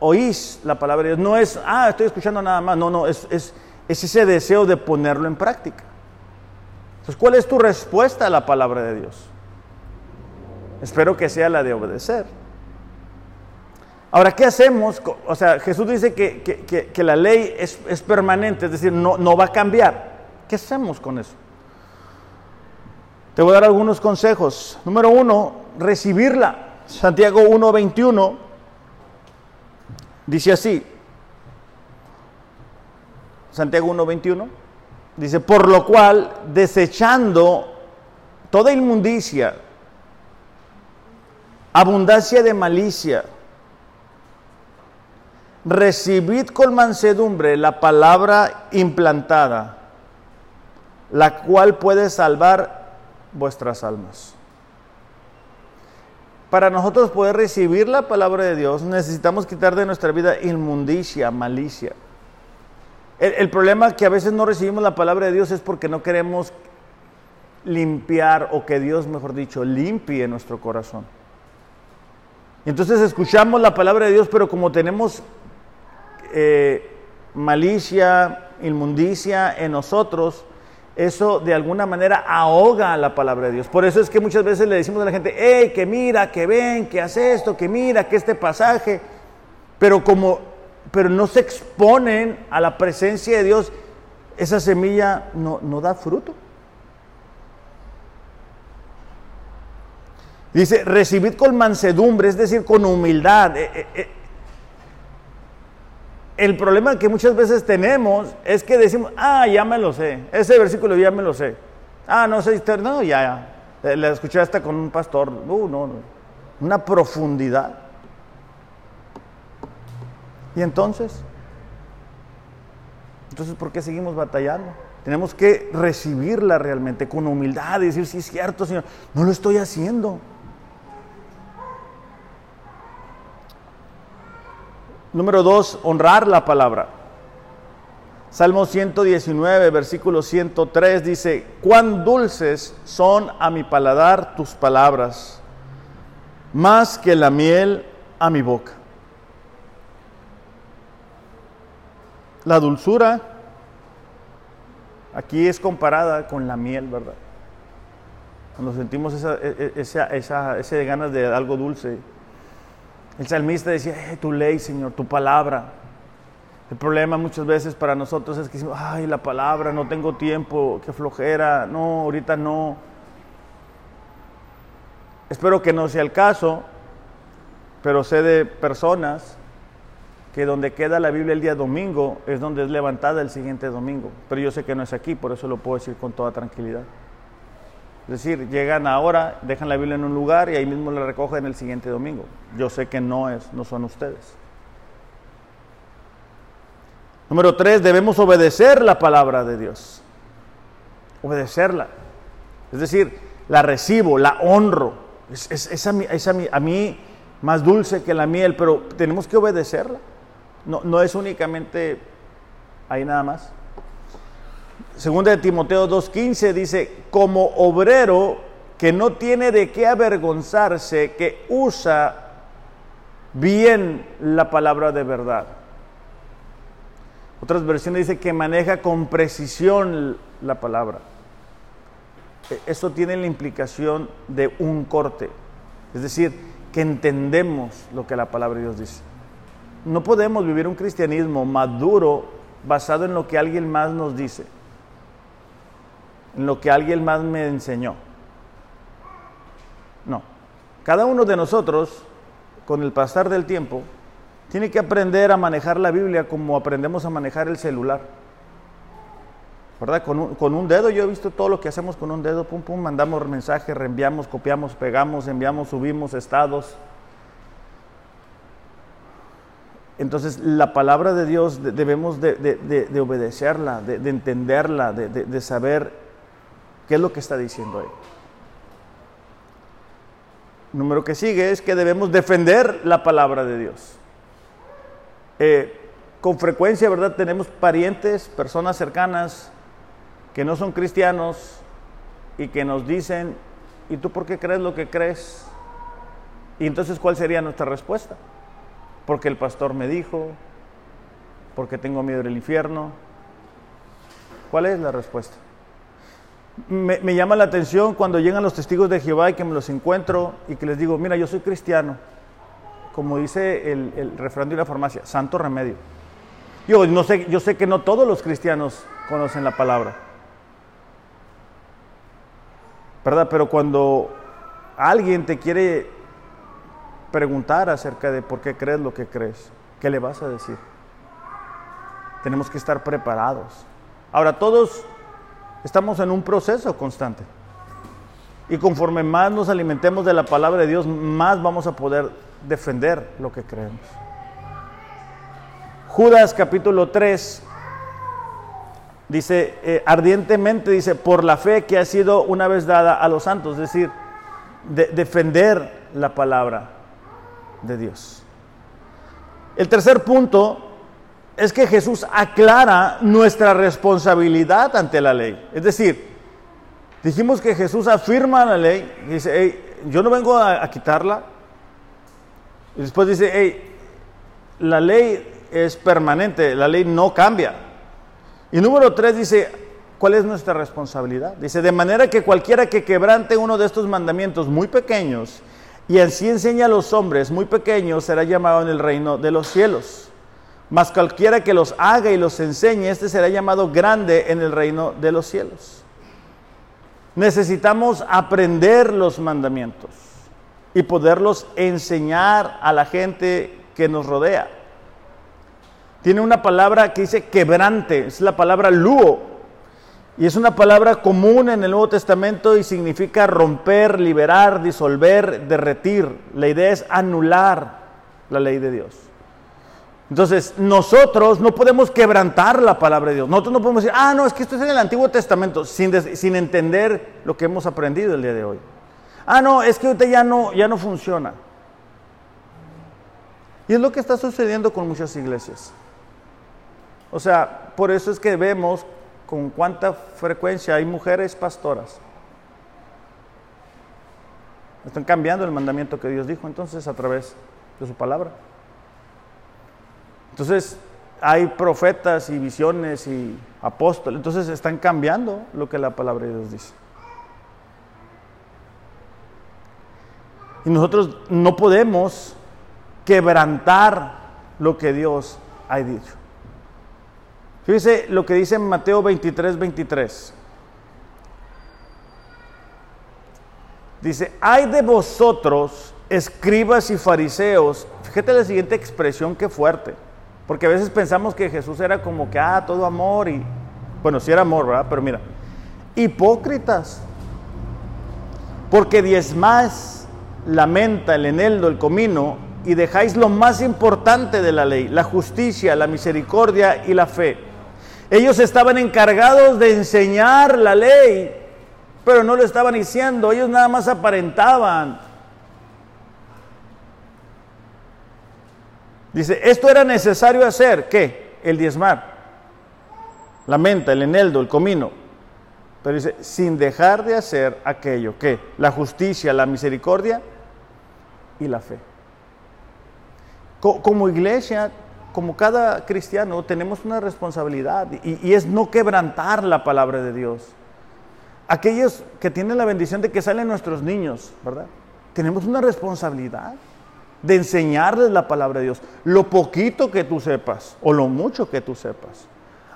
Speaker 1: oís la palabra de Dios, no es, ah, estoy escuchando nada más, no, no, es, es, ese deseo de ponerlo en práctica. Entonces, ¿cuál es tu respuesta a la palabra de Dios? Espero que sea la de obedecer. Ahora, ¿qué hacemos? O sea, Jesús dice que, la ley es, es, permanente, es decir, no, no va a cambiar. ¿Qué hacemos con eso? Te voy a dar algunos consejos. Número uno, recibirla. Santiago 1.21 dice así. Santiago 1.21 dice, por lo cual, desechando toda inmundicia, abundancia de malicia, recibid con mansedumbre la palabra implantada, la cual puede salvar vuestras almas. Para nosotros poder recibir la palabra de Dios necesitamos quitar de nuestra vida inmundicia, malicia. El, problema que a veces no recibimos la palabra de Dios es porque no queremos limpiar o que Dios, mejor dicho, limpie nuestro corazón. Entonces escuchamos la palabra de Dios, pero como tenemos eh, malicia, inmundicia en nosotros, eso de alguna manera ahoga la palabra de Dios. Por eso es que muchas veces le decimos a la gente, hey, que mira, que ven, que hace esto, que mira, que este pasaje, pero como, pero no se exponen a la presencia de Dios, esa semilla no, no da fruto. Dice, recibid con mansedumbre, es decir, con humildad. Eh, eh, eh. El problema que muchas veces tenemos es que decimos, ah, ya me lo sé, ese versículo ya me lo sé. Ah, no sé, no, ya, ya. La escuché hasta con un pastor, uh, no, no, una profundidad. ¿Y entonces? Entonces, ¿por qué seguimos batallando? Tenemos que recibirla realmente con humildad y decir, sí es cierto, Señor, no lo estoy haciendo. Número dos, honrar la palabra. Salmo 119, versículo 103 dice, cuán dulces son a mi paladar tus palabras, más que la miel a mi boca. La dulzura aquí es comparada con la miel, ¿verdad? Cuando sentimos esa, e, e, esa, esa, ese ganas de algo dulce, el salmista decía, eh, tu ley, Señor, tu palabra. El problema muchas veces para nosotros es que decimos, ay, la palabra, no tengo tiempo, qué flojera, no, ahorita no. Espero que no sea el caso, pero sé de personas que donde queda la Biblia el día domingo es donde es levantada el siguiente domingo. Pero yo sé que no es aquí, por eso lo puedo decir con toda tranquilidad. Es decir, llegan ahora, dejan la Biblia en un lugar y ahí mismo la recogen el siguiente domingo. Yo sé que no es, no son ustedes. Número tres, debemos obedecer la palabra de Dios. Obedecerla. Es decir, la recibo, la honro. Es, a, mí, más dulce que la miel, pero tenemos que obedecerla. No, no es únicamente ahí nada más. Segunda de Timoteo 2.15 dice, como obrero que no tiene de qué avergonzarse, que usa bien la palabra de verdad. Otras versiones dice que maneja con precisión la palabra. E, eso tiene la implicación de un corte, es decir, que entendemos lo que la palabra de Dios dice. No podemos vivir un cristianismo maduro basado en lo que alguien más nos dice en lo que alguien más me enseñó. No. Cada uno de nosotros, con el pasar del tiempo, tiene que aprender a manejar la Biblia como aprendemos a manejar el celular. ¿Verdad? Con un, con un, dedo, yo he visto todo lo que hacemos con un dedo, pum, pum, mandamos mensajes, reenviamos, copiamos, pegamos, enviamos, subimos estados. Entonces, la palabra de Dios debemos de, de obedecerla, de, entenderla, de, saber ¿Qué es lo que está diciendo ahí? Número que sigue es que debemos defender la palabra de Dios. Eh, con frecuencia, ¿verdad? Tenemos parientes, personas cercanas que no son cristianos y que nos dicen, ¿y tú por qué crees lo que crees? Y entonces, ¿cuál sería nuestra respuesta? Porque el pastor me dijo, porque tengo miedo del infierno. ¿Cuál es la respuesta? Me, llama la atención cuando llegan los testigos de Jehová y que me los encuentro y que les digo, mira, yo soy cristiano. Como dice el, el refrán de la farmacia, santo remedio. Yo, no sé, yo sé que no todos los cristianos conocen la palabra. ¿Verdad? Pero cuando alguien te quiere preguntar acerca de por qué crees lo que crees, ¿qué le vas a decir? Tenemos que estar preparados. Ahora, todos Estamos en un proceso constante. Y conforme más nos alimentemos de la palabra de Dios, más vamos a poder defender lo que creemos. Judas capítulo 3 dice, eh, ardientemente dice, por la fe que ha sido una vez dada a los santos, es decir, de, defender la palabra de Dios. El tercer punto es que Jesús aclara nuestra responsabilidad ante la ley. Es decir, dijimos que Jesús afirma la ley dice, yo no vengo a, a quitarla. Y después dice, hey, la ley es permanente, la ley no cambia. Y número tres dice, ¿cuál es nuestra responsabilidad? Dice, de manera que cualquiera que quebrante uno de estos mandamientos muy pequeños y así enseña a los hombres muy pequeños será llamado en el reino de los cielos. Mas cualquiera que los haga y los enseñe, este será llamado grande en el reino de los cielos. Necesitamos aprender los mandamientos y poderlos enseñar a la gente que nos rodea. Tiene una palabra que dice quebrante, es la palabra luo, y es una palabra común en el Nuevo Testamento y significa romper, liberar, disolver, derretir. La idea es anular la ley de Dios. Entonces, nosotros no podemos quebrantar la palabra de Dios. Nosotros no podemos decir, ah, no, es que esto es en el Antiguo Testamento, sin, sin entender lo que hemos aprendido el día de hoy. Ah, no, es que ahorita ya no, ya no funciona. Y es lo que está sucediendo con muchas iglesias. O sea, por eso es que vemos con cuánta frecuencia hay mujeres pastoras. Están cambiando el mandamiento que Dios dijo entonces a través de su palabra. Entonces hay profetas y visiones y apóstoles, entonces están cambiando lo que la palabra de Dios dice. Y nosotros no podemos quebrantar lo que Dios ha dicho. Fíjese lo que dice Mateo 23, 23. Dice, hay de vosotros, escribas y fariseos. Fíjate la siguiente expresión, qué fuerte. Porque a veces pensamos que Jesús era como que, ah, todo amor y, bueno, sí era amor, ¿verdad? Pero mira, hipócritas. Porque diezmáis la menta, el eneldo, el comino, y dejáis lo más importante de la ley, la justicia, la misericordia y la fe. Ellos estaban encargados de enseñar la ley, pero no lo estaban diciendo, ellos nada más aparentaban. Dice, esto era necesario hacer, ¿qué? El diezmar, la menta, el eneldo, el comino. Pero dice, sin dejar de hacer aquello, ¿qué? La justicia, la misericordia y la fe. Como iglesia como cada cristiano, tenemos una responsabilidad y, es no quebrantar la palabra de Dios. Aquellos que tienen la bendición de que salen nuestros niños, ¿verdad? Tenemos una responsabilidad de enseñarles la palabra de Dios, lo poquito que tú sepas o lo mucho que tú sepas.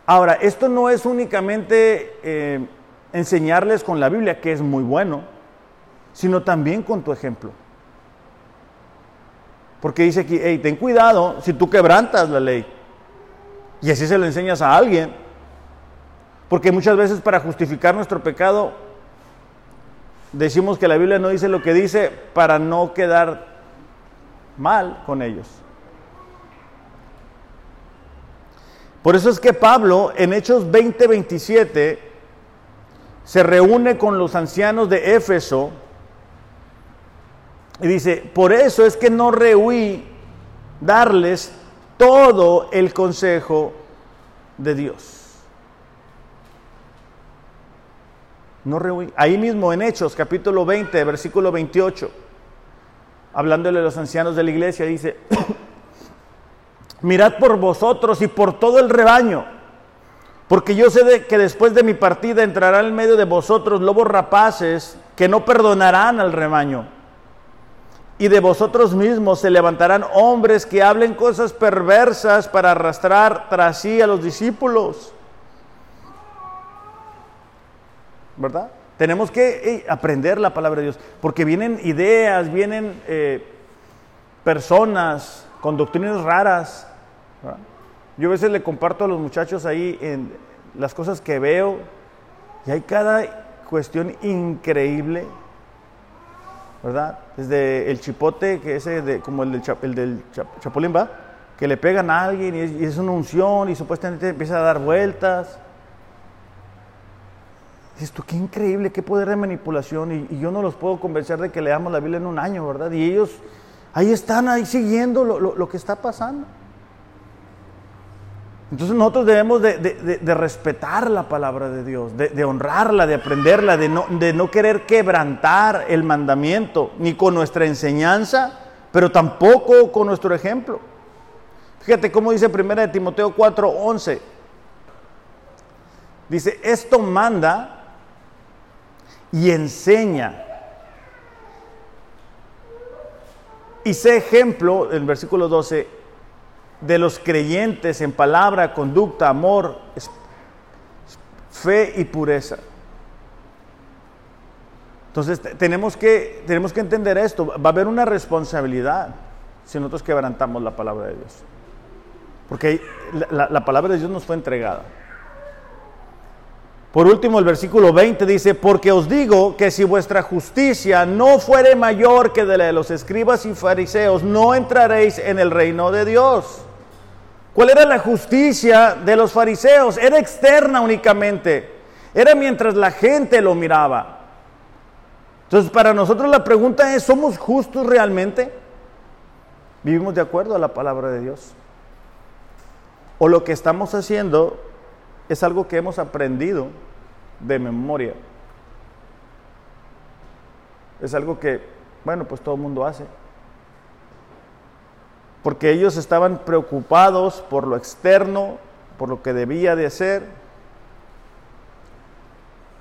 Speaker 1: Ahora, esto no es únicamente eh, enseñarles con la Biblia, que es muy bueno, sino también con tu ejemplo. Porque dice aquí, hey, ten cuidado si tú quebrantas la ley. Y así se lo enseñas a alguien. Porque muchas veces para justificar nuestro pecado decimos que la Biblia no dice lo que dice para no quedar mal con ellos. Por eso es que Pablo en Hechos 20:27 se reúne con los ancianos de Éfeso y dice, por eso es que no rehuí darles todo el consejo de Dios. No rehuí. Ahí mismo en Hechos, capítulo 20, versículo 28, hablándole a los ancianos de la iglesia, dice, mirad por vosotros y por todo el rebaño, porque yo sé que después de mi partida entrarán en medio de vosotros lobos rapaces que no perdonarán al rebaño y de vosotros mismos se levantarán hombres que hablen cosas perversas para arrastrar tras sí a los discípulos. ¿Verdad? Tenemos que aprender la palabra de Dios, porque vienen ideas, vienen eh, personas con doctrinas raras. Yo a veces le comparto a los muchachos ahí en las cosas que veo, y hay cada cuestión increíble ¿verdad? Desde el chipote, que ese de, como el del, el del chapulín, ¿va? Que le pegan a alguien y es, una unción y supuestamente empieza a dar vueltas. Dices tú, qué increíble, qué poder de manipulación. Y, yo no los puedo convencer de que leamos la Biblia en un año, ¿verdad? Y ellos ahí están, ahí siguiendo lo, lo que está pasando. Entonces nosotros debemos de, respetar la palabra de Dios, de, honrarla, de aprenderla, de no, de no querer quebrantar el mandamiento, ni con nuestra enseñanza, pero tampoco con nuestro ejemplo. Fíjate cómo dice 1 Timoteo 4, 11. Dice, esto manda y enseña. Y sé ejemplo, el versículo 12, de los creyentes en palabra, conducta, amor, fe y pureza. Entonces tenemos que, tenemos que entender esto. Va a haber una responsabilidad si nosotros quebrantamos la palabra de Dios. Porque la palabra de Dios nos fue entregada. Por último, el versículo 20 dice, porque os digo que si vuestra justicia no fuere mayor que de la de los escribas y fariseos, no entraréis en el reino de Dios. ¿Cuál era la justicia de los fariseos? Era externa únicamente. Era mientras la gente lo miraba. Entonces, para nosotros la pregunta es, ¿somos justos realmente? ¿Vivimos de acuerdo a la palabra de Dios? ¿O lo que estamos haciendo es algo que hemos aprendido de memoria? Es algo que, bueno, pues todo el mundo hace porque ellos estaban preocupados por lo externo, por lo que debía de hacer,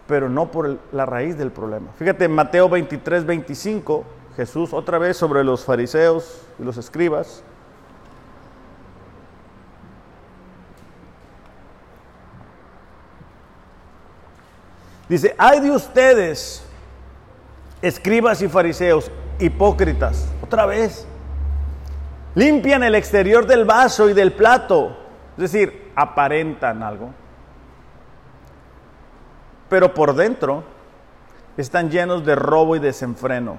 Speaker 1: pero no por la raíz del problema. Fíjate, en Mateo 23, 25, Jesús otra vez sobre los fariseos y los escribas. Dice, hay de ustedes, escribas y fariseos, hipócritas, otra vez Limpian el exterior del vaso y del plato, es decir, aparentan algo. Pero por dentro están llenos de robo y desenfreno.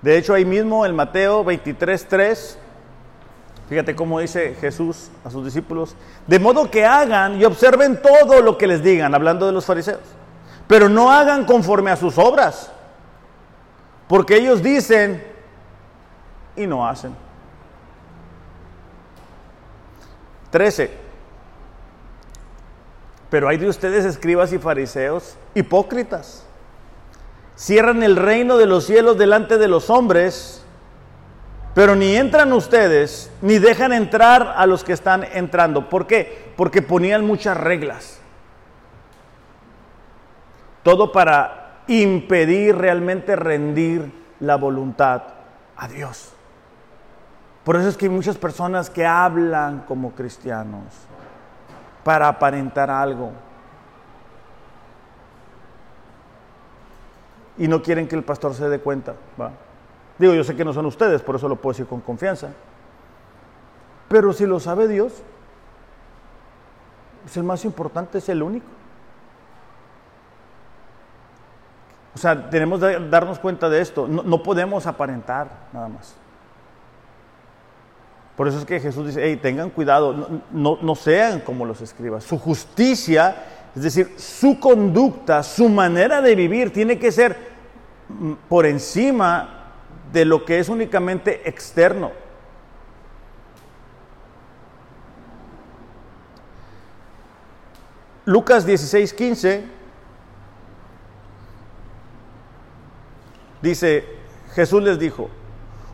Speaker 1: De hecho, ahí mismo en Mateo 23:3, fíjate cómo dice Jesús a sus discípulos, de modo que hagan y observen todo lo que les digan, hablando de los fariseos, pero no hagan conforme a sus obras, porque ellos dicen, y no hacen. 13. Pero hay de ustedes, escribas y fariseos, hipócritas. Cierran el reino de los cielos delante de los hombres, pero ni entran ustedes, ni dejan entrar a los que están entrando. ¿Por qué? Porque ponían muchas reglas. Todo para impedir realmente rendir la voluntad a Dios. Por eso es que hay muchas personas que hablan como cristianos para aparentar algo. Y no quieren que el pastor se dé cuenta. Digo, yo sé que no son ustedes, por eso lo puedo decir con confianza. Pero si lo sabe Dios, pues el más importante es el único. O sea, tenemos que darnos cuenta de esto. no podemos aparentar nada más. Por eso es que Jesús dice, hey, tengan cuidado, no, no, sean como los escribas. Su justicia, es decir, su conducta, su manera de vivir tiene que ser mm, por encima de lo que es únicamente externo. Lucas 16, 15 dice, Jesús les dijo,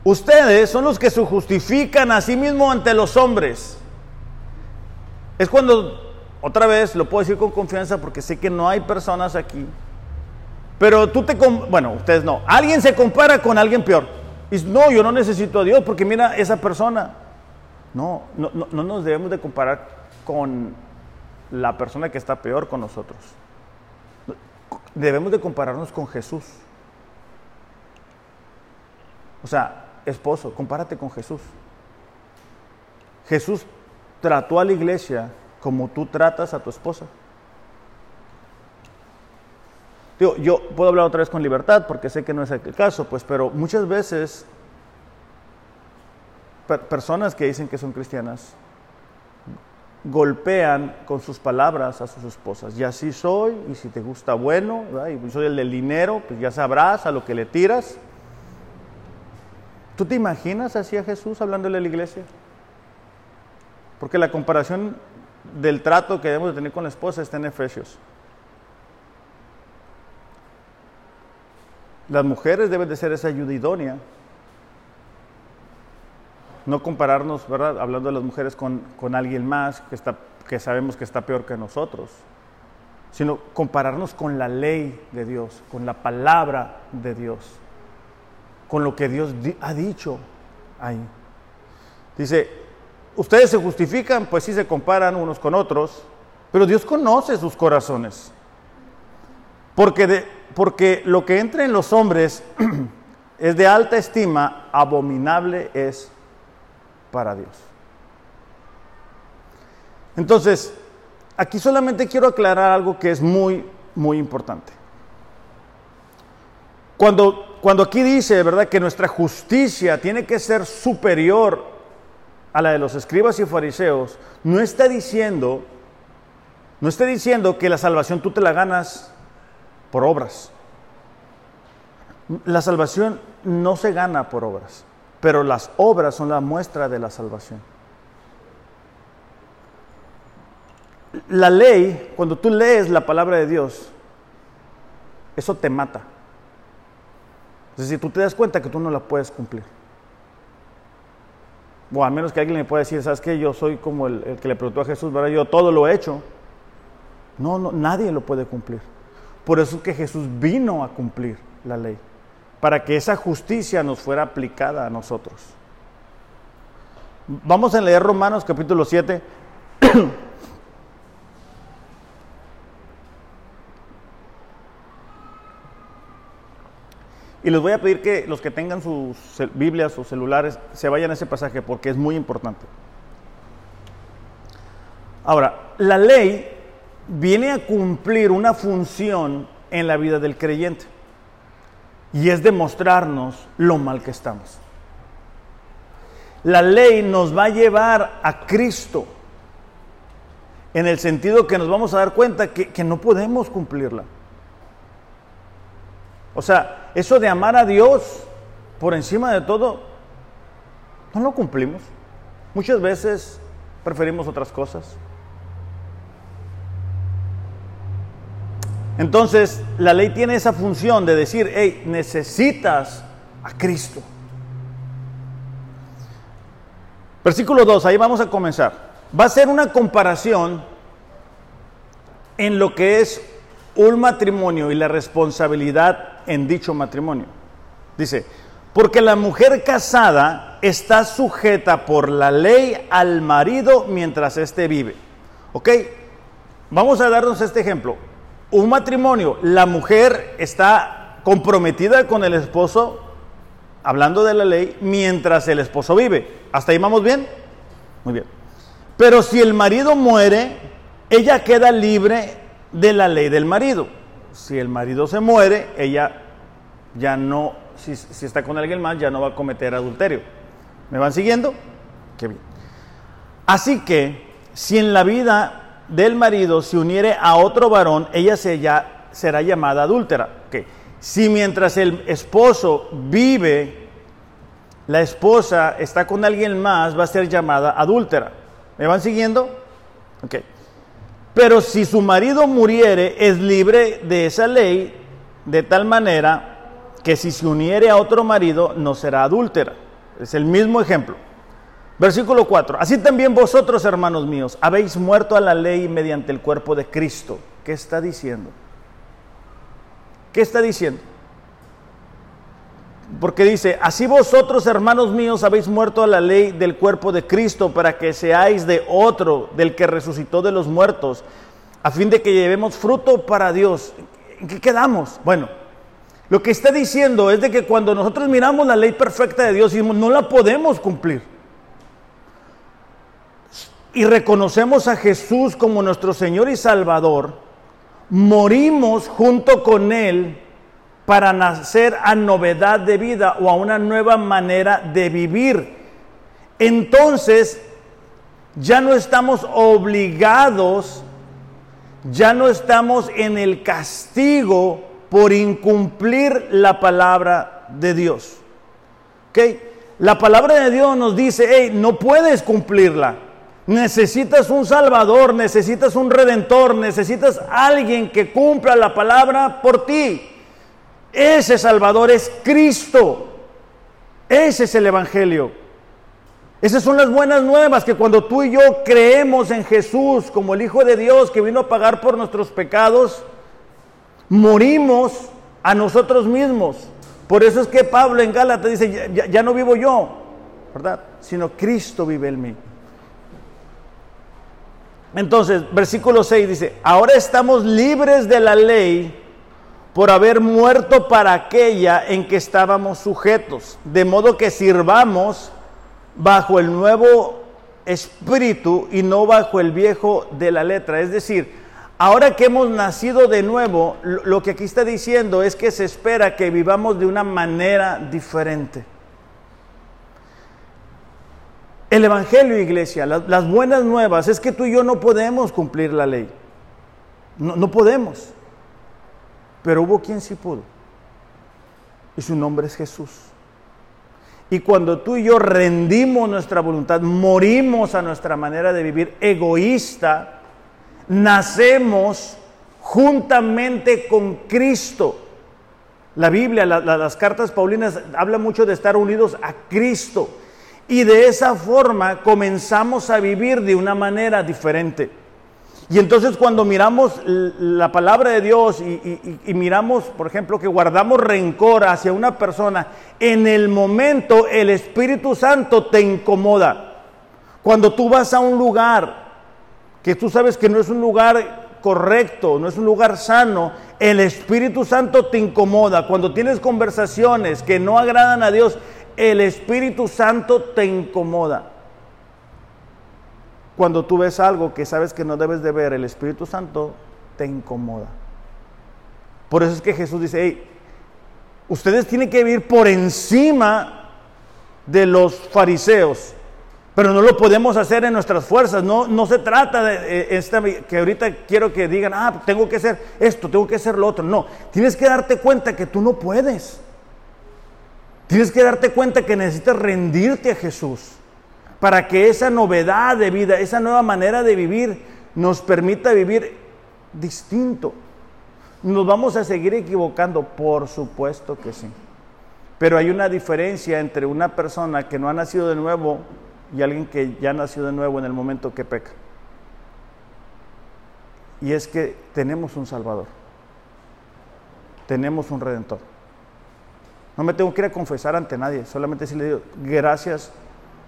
Speaker 1: Ustedes son los que se justifican a sí mismos ante los hombres. Es cuando, otra vez, lo puedo decir con confianza porque sé que no hay personas aquí. Pero tú te, bueno, ustedes no. Alguien se compara con alguien peor. Y no, yo no necesito a Dios porque mira esa persona. No, no, no, no nos debemos de comparar con la persona que está peor con nosotros. Debemos de compararnos con Jesús. O sea, esposo, compárate con Jesús. Jesús trató a la iglesia como tú tratas a tu esposa. Digo, yo puedo hablar otra vez con libertad porque sé que no es el caso, pues, pero muchas veces personas que dicen que son cristianas golpean con sus palabras a sus esposas. Y así soy, y si te gusta bueno, y soy el del dinero, pues ya sabrás a lo que le tiras. ¿Tú te imaginas así a Jesús hablándole a la iglesia? Porque la comparación del trato que debemos de tener con la esposa está en Efesios. Las mujeres deben de ser esa ayuda idónea. No compararnos, ¿verdad? Hablando de las mujeres con, con alguien más que, está, que sabemos que está peor que nosotros, sino compararnos con la ley de Dios, con la palabra de Dios, con lo que Dios ha dicho ahí. Dice, ustedes se justifican, pues sí se comparan unos con otros, pero Dios conoce sus corazones. Porque, de, porque lo que entra en los hombres es de alta estima, abominable es para Dios. Entonces, aquí solamente quiero aclarar algo que es muy, muy importante. Cuando, cuando aquí dice, ¿verdad?, que nuestra justicia tiene que ser superior a la de los escribas y fariseos, no está diciendo, no está diciendo que la salvación tú te la ganas por obras. La salvación no se gana por obras, pero las obras son la muestra de la salvación. La ley, cuando tú lees la palabra de Dios, eso te mata. Es decir, tú te das cuenta que tú no la puedes cumplir. O a menos que alguien le pueda decir, ¿sabes qué? Yo soy como el, que le preguntó a Jesús, ¿verdad? Yo todo lo he hecho. No, no, nadie lo puede cumplir. Por eso es que Jesús vino a cumplir la ley, para que esa justicia nos fuera aplicada a nosotros. Vamos a leer Romanos capítulo 7. Y les voy a pedir que los que tengan sus Biblias o celulares se vayan a ese pasaje porque es muy importante. Ahora, la ley viene a cumplir una función en la vida del creyente y es demostrarnos lo mal que estamos. La ley nos va a llevar a Cristo en el sentido que nos vamos a dar cuenta que, que no podemos cumplirla. O sea, eso de amar a Dios por encima de todo, no lo cumplimos. Muchas veces preferimos otras cosas. Entonces, la ley tiene esa función de decir, hey, necesitas a Cristo. Versículo 2, ahí vamos a comenzar. Va a ser una comparación en lo que es un matrimonio y la responsabilidad en dicho matrimonio. Dice, porque la mujer casada está sujeta por la ley al marido mientras éste vive. ¿Ok? Vamos a darnos este ejemplo. Un matrimonio, la mujer está comprometida con el esposo, hablando de la ley, mientras el esposo vive. ¿Hasta ahí vamos bien? Muy bien. Pero si el marido muere, ella queda libre de la ley del marido si el marido se muere, ella ya no, si, está con alguien más, ya no va a cometer adulterio. ¿Me van siguiendo? Qué bien. Así que, si en la vida del marido se uniere a otro varón, ella se ya, será llamada adúltera. Si mientras el esposo vive, la esposa está con alguien más, va a ser llamada adúltera. ¿Me van siguiendo? Okay. Pero si su marido muriere, es libre de esa ley, de tal manera que si se uniere a otro marido, no será adúltera. Es el mismo ejemplo. Versículo 4. Así también vosotros, hermanos míos, habéis muerto a la ley mediante el cuerpo de Cristo. ¿Qué está diciendo? ¿Qué está diciendo? Porque dice, así vosotros, hermanos míos, habéis muerto a la ley del cuerpo de Cristo para que seáis de otro, del que resucitó de los muertos, a fin de que llevemos fruto para Dios. ¿En qué quedamos? Bueno, lo que está diciendo es de que cuando nosotros miramos la ley perfecta de Dios no la podemos cumplir. Y reconocemos a Jesús como nuestro Señor y Salvador, morimos junto con Él para nacer a novedad de vida o a una nueva manera de vivir. Entonces, ya no estamos obligados, ya no estamos en el castigo por incumplir la palabra de Dios. ¿Ok? La palabra de Dios nos dice, hey, no puedes cumplirla, Necesitas un Salvador, necesitas un Redentor, necesitas alguien que cumpla la palabra por ti. Ese Salvador es Cristo. Ese es el Evangelio. Esas son las buenas nuevas, que cuando tú y yo creemos en Jesús como el Hijo de Dios que vino a pagar por nuestros pecados, morimos a nosotros mismos. Por eso es que Pablo en Gálatas dice, ya, ya no vivo yo, ¿verdad? Sino Cristo vive en mí. Entonces, versículo 6 dice, ahora estamos libres de la ley por haber muerto para aquella en que estábamos sujetos, de modo que sirvamos bajo el nuevo espíritu y no bajo el viejo de la letra. Es decir, ahora que hemos nacido de nuevo, lo que aquí está diciendo es que se espera que vivamos de una manera diferente. El Evangelio, iglesia, las, buenas nuevas es que tú y yo no podemos cumplir la ley. No, no podemos. Pero hubo quien sí pudo. Y su nombre es Jesús. Y cuando tú y yo rendimos nuestra voluntad, morimos a nuestra manera de vivir egoísta, nacemos juntamente con Cristo. La Biblia, las cartas paulinas hablan mucho de estar unidos a Cristo. Y de esa forma comenzamos a vivir de una manera diferente. Y entonces cuando miramos la palabra de Dios y, miramos, por ejemplo, que guardamos rencor hacia una persona, en el momento el Espíritu Santo te incomoda. Cuando tú vas a un lugar que tú sabes que no es un lugar correcto, no es un lugar sano, el Espíritu Santo te incomoda. Cuando tienes conversaciones que no agradan a Dios, el Espíritu Santo te incomoda. Cuando tú ves algo que sabes que no debes de ver, el Espíritu Santo te incomoda. Por eso es que Jesús dice, hey, ustedes tienen que vivir por encima de los fariseos, pero no lo podemos hacer en nuestras fuerzas. No, no se trata de eh, esta, que ahorita quiero que digan, ah, tengo que hacer esto, tengo que hacer lo otro. No, tienes que darte cuenta que tú no puedes. Tienes que darte cuenta que necesitas rendirte a Jesús para que esa novedad de vida, esa nueva manera de vivir nos permita vivir distinto. ¿Nos vamos a seguir equivocando? Por supuesto que sí. Pero hay una diferencia entre una persona que no ha nacido de nuevo y alguien que ya nació de nuevo en el momento que peca. Y es que tenemos un Salvador. Tenemos un Redentor. No me tengo que ir a confesar ante nadie, solamente si le digo, gracias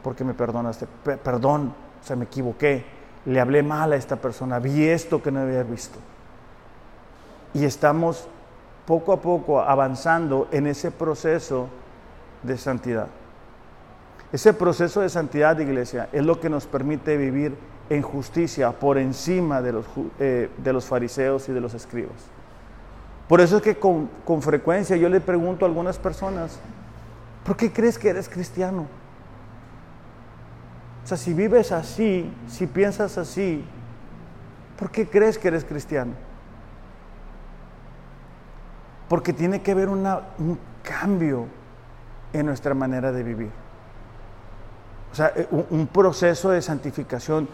Speaker 1: porque me perdonaste, perdón, o sea, me equivoqué, le hablé mal a esta persona, vi esto que no había visto. Y estamos poco a poco avanzando en ese proceso de santidad. Ese proceso de santidad, iglesia, es lo que nos permite vivir en justicia por encima de los, eh, de los fariseos y de los escribas. Por eso es que con, frecuencia yo le pregunto a algunas personas, ¿por qué crees que eres cristiano? O sea, si vives así, si piensas así, ¿por qué crees que eres cristiano? Porque tiene que haber un cambio en nuestra manera de vivir. O sea, eh, un, proceso de santificación.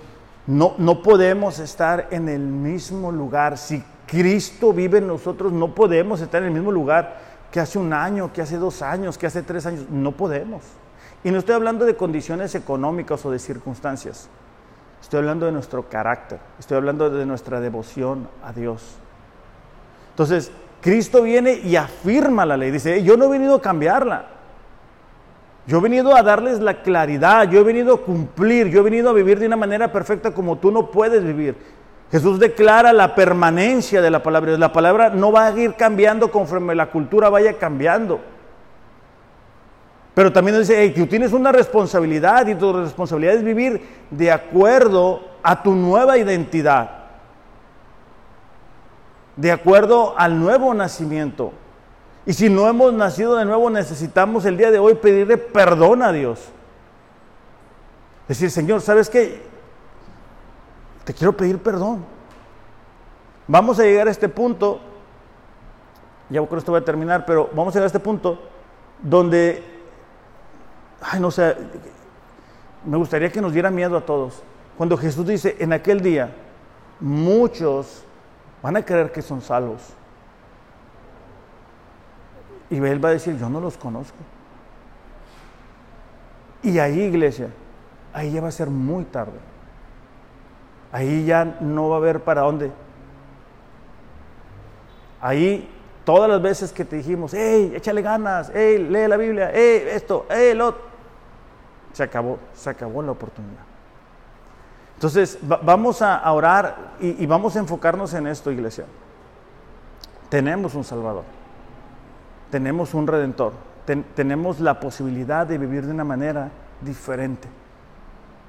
Speaker 1: No, no podemos estar en el mismo lugar si Cristo vive en nosotros, no podemos estar en el mismo lugar que hace un año, que hace dos años, que hace tres años. No podemos. Y no estoy hablando de condiciones económicas o de circunstancias. Estoy hablando de nuestro carácter. Estoy hablando de nuestra devoción a Dios. Entonces, Cristo viene y afirma la ley. Dice, yo no he venido a cambiarla. Yo he venido a darles la claridad, yo he venido a cumplir, yo he venido a vivir de una manera perfecta como tú no puedes vivir. Jesús declara la permanencia de la palabra. La palabra no va a ir cambiando conforme la cultura vaya cambiando. Pero también dice, hey, tú tienes una responsabilidad y tu responsabilidad es vivir de acuerdo a tu nueva identidad, de acuerdo al nuevo nacimiento. Y si no hemos nacido de nuevo, necesitamos el día de hoy pedirle perdón a Dios. Decir, Señor, ¿sabes qué? Te quiero pedir perdón. Vamos a llegar a este punto, ya que esto va a terminar, pero vamos a llegar a este punto donde, ay, no sé, me gustaría que nos diera miedo a todos. Cuando Jesús dice, en aquel día, muchos van a creer que son salvos. Y él va a decir, yo no los conozco. Y ahí, iglesia, ahí ya va a ser muy tarde. Ahí ya no va a haber para dónde. Ahí, todas las veces que te dijimos, hey, échale ganas, hey, lee la Biblia, hey, esto, hey, lo se acabó, se acabó la oportunidad. Entonces, vamos a orar y, vamos a enfocarnos en esto, iglesia. Tenemos un Salvador, tenemos un Redentor, tenemos la posibilidad de vivir de una manera diferente.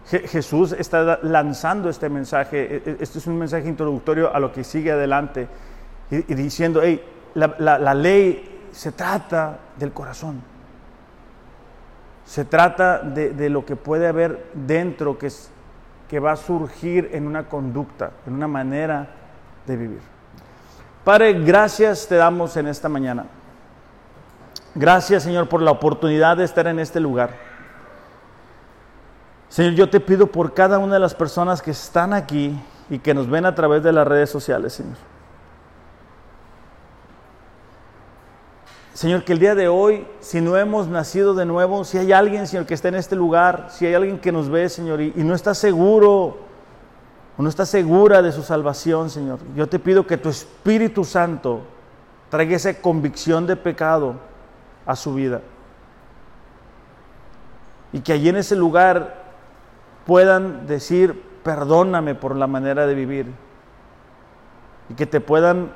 Speaker 1: Jesús está lanzando este mensaje, e, e, este es un mensaje introductorio a lo que sigue adelante y, diciendo, hey, la ley se trata del corazón. Se trata de, lo que puede haber dentro que, es, que va a surgir en una conducta, en una manera de vivir. Padre, gracias te damos en esta mañana. Gracias, Señor, por la oportunidad de estar en este lugar. Señor, yo te pido por cada una de las personas que están aquí y que nos ven a través de las redes sociales, Señor. Señor, que el día de hoy, si no hemos nacido de nuevo, si hay alguien, Señor, que está en este lugar, si hay alguien que nos ve, Señor, y, no está seguro o no está segura de su salvación, Señor, yo te pido que tu Espíritu Santo traiga esa convicción de pecado a su vida. Y que allí en ese lugar puedan decir, perdóname por la manera de vivir. Y que te puedan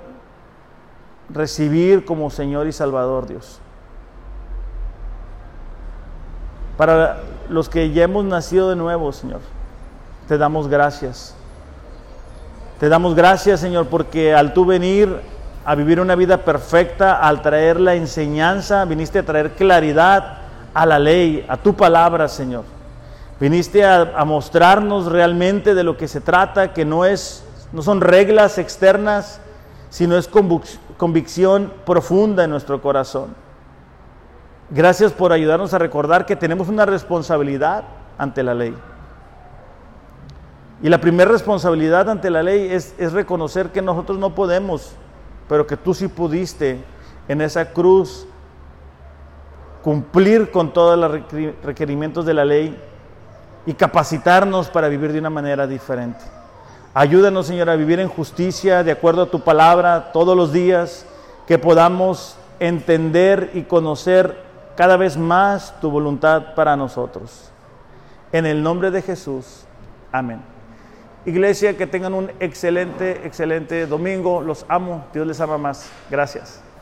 Speaker 1: recibir como Señor y Salvador Dios. Para los que ya hemos nacido de nuevo, Señor, te damos gracias. Te damos gracias, Señor, porque al tú venir a vivir una vida perfecta, al traer la enseñanza, viniste a traer claridad a la ley, a tu palabra, Señor. Viniste a, mostrarnos realmente de lo que se trata, que no es, no son reglas externas, sino es convicción profunda en nuestro corazón. Gracias por ayudarnos a recordar que tenemos una responsabilidad ante la ley. Y la primera responsabilidad ante la ley es, reconocer que nosotros no podemos, pero que tú sí pudiste en esa cruz cumplir con todos los requerimientos de la ley y capacitarnos para vivir de una manera diferente. Ayúdanos, Señor, a vivir en justicia de acuerdo a tu palabra todos los días, que podamos entender y conocer cada vez más tu voluntad para nosotros. En el nombre de Jesús. Amén. Iglesia, que tengan un excelente, excelente domingo. Los amo. Dios les ama más. Gracias.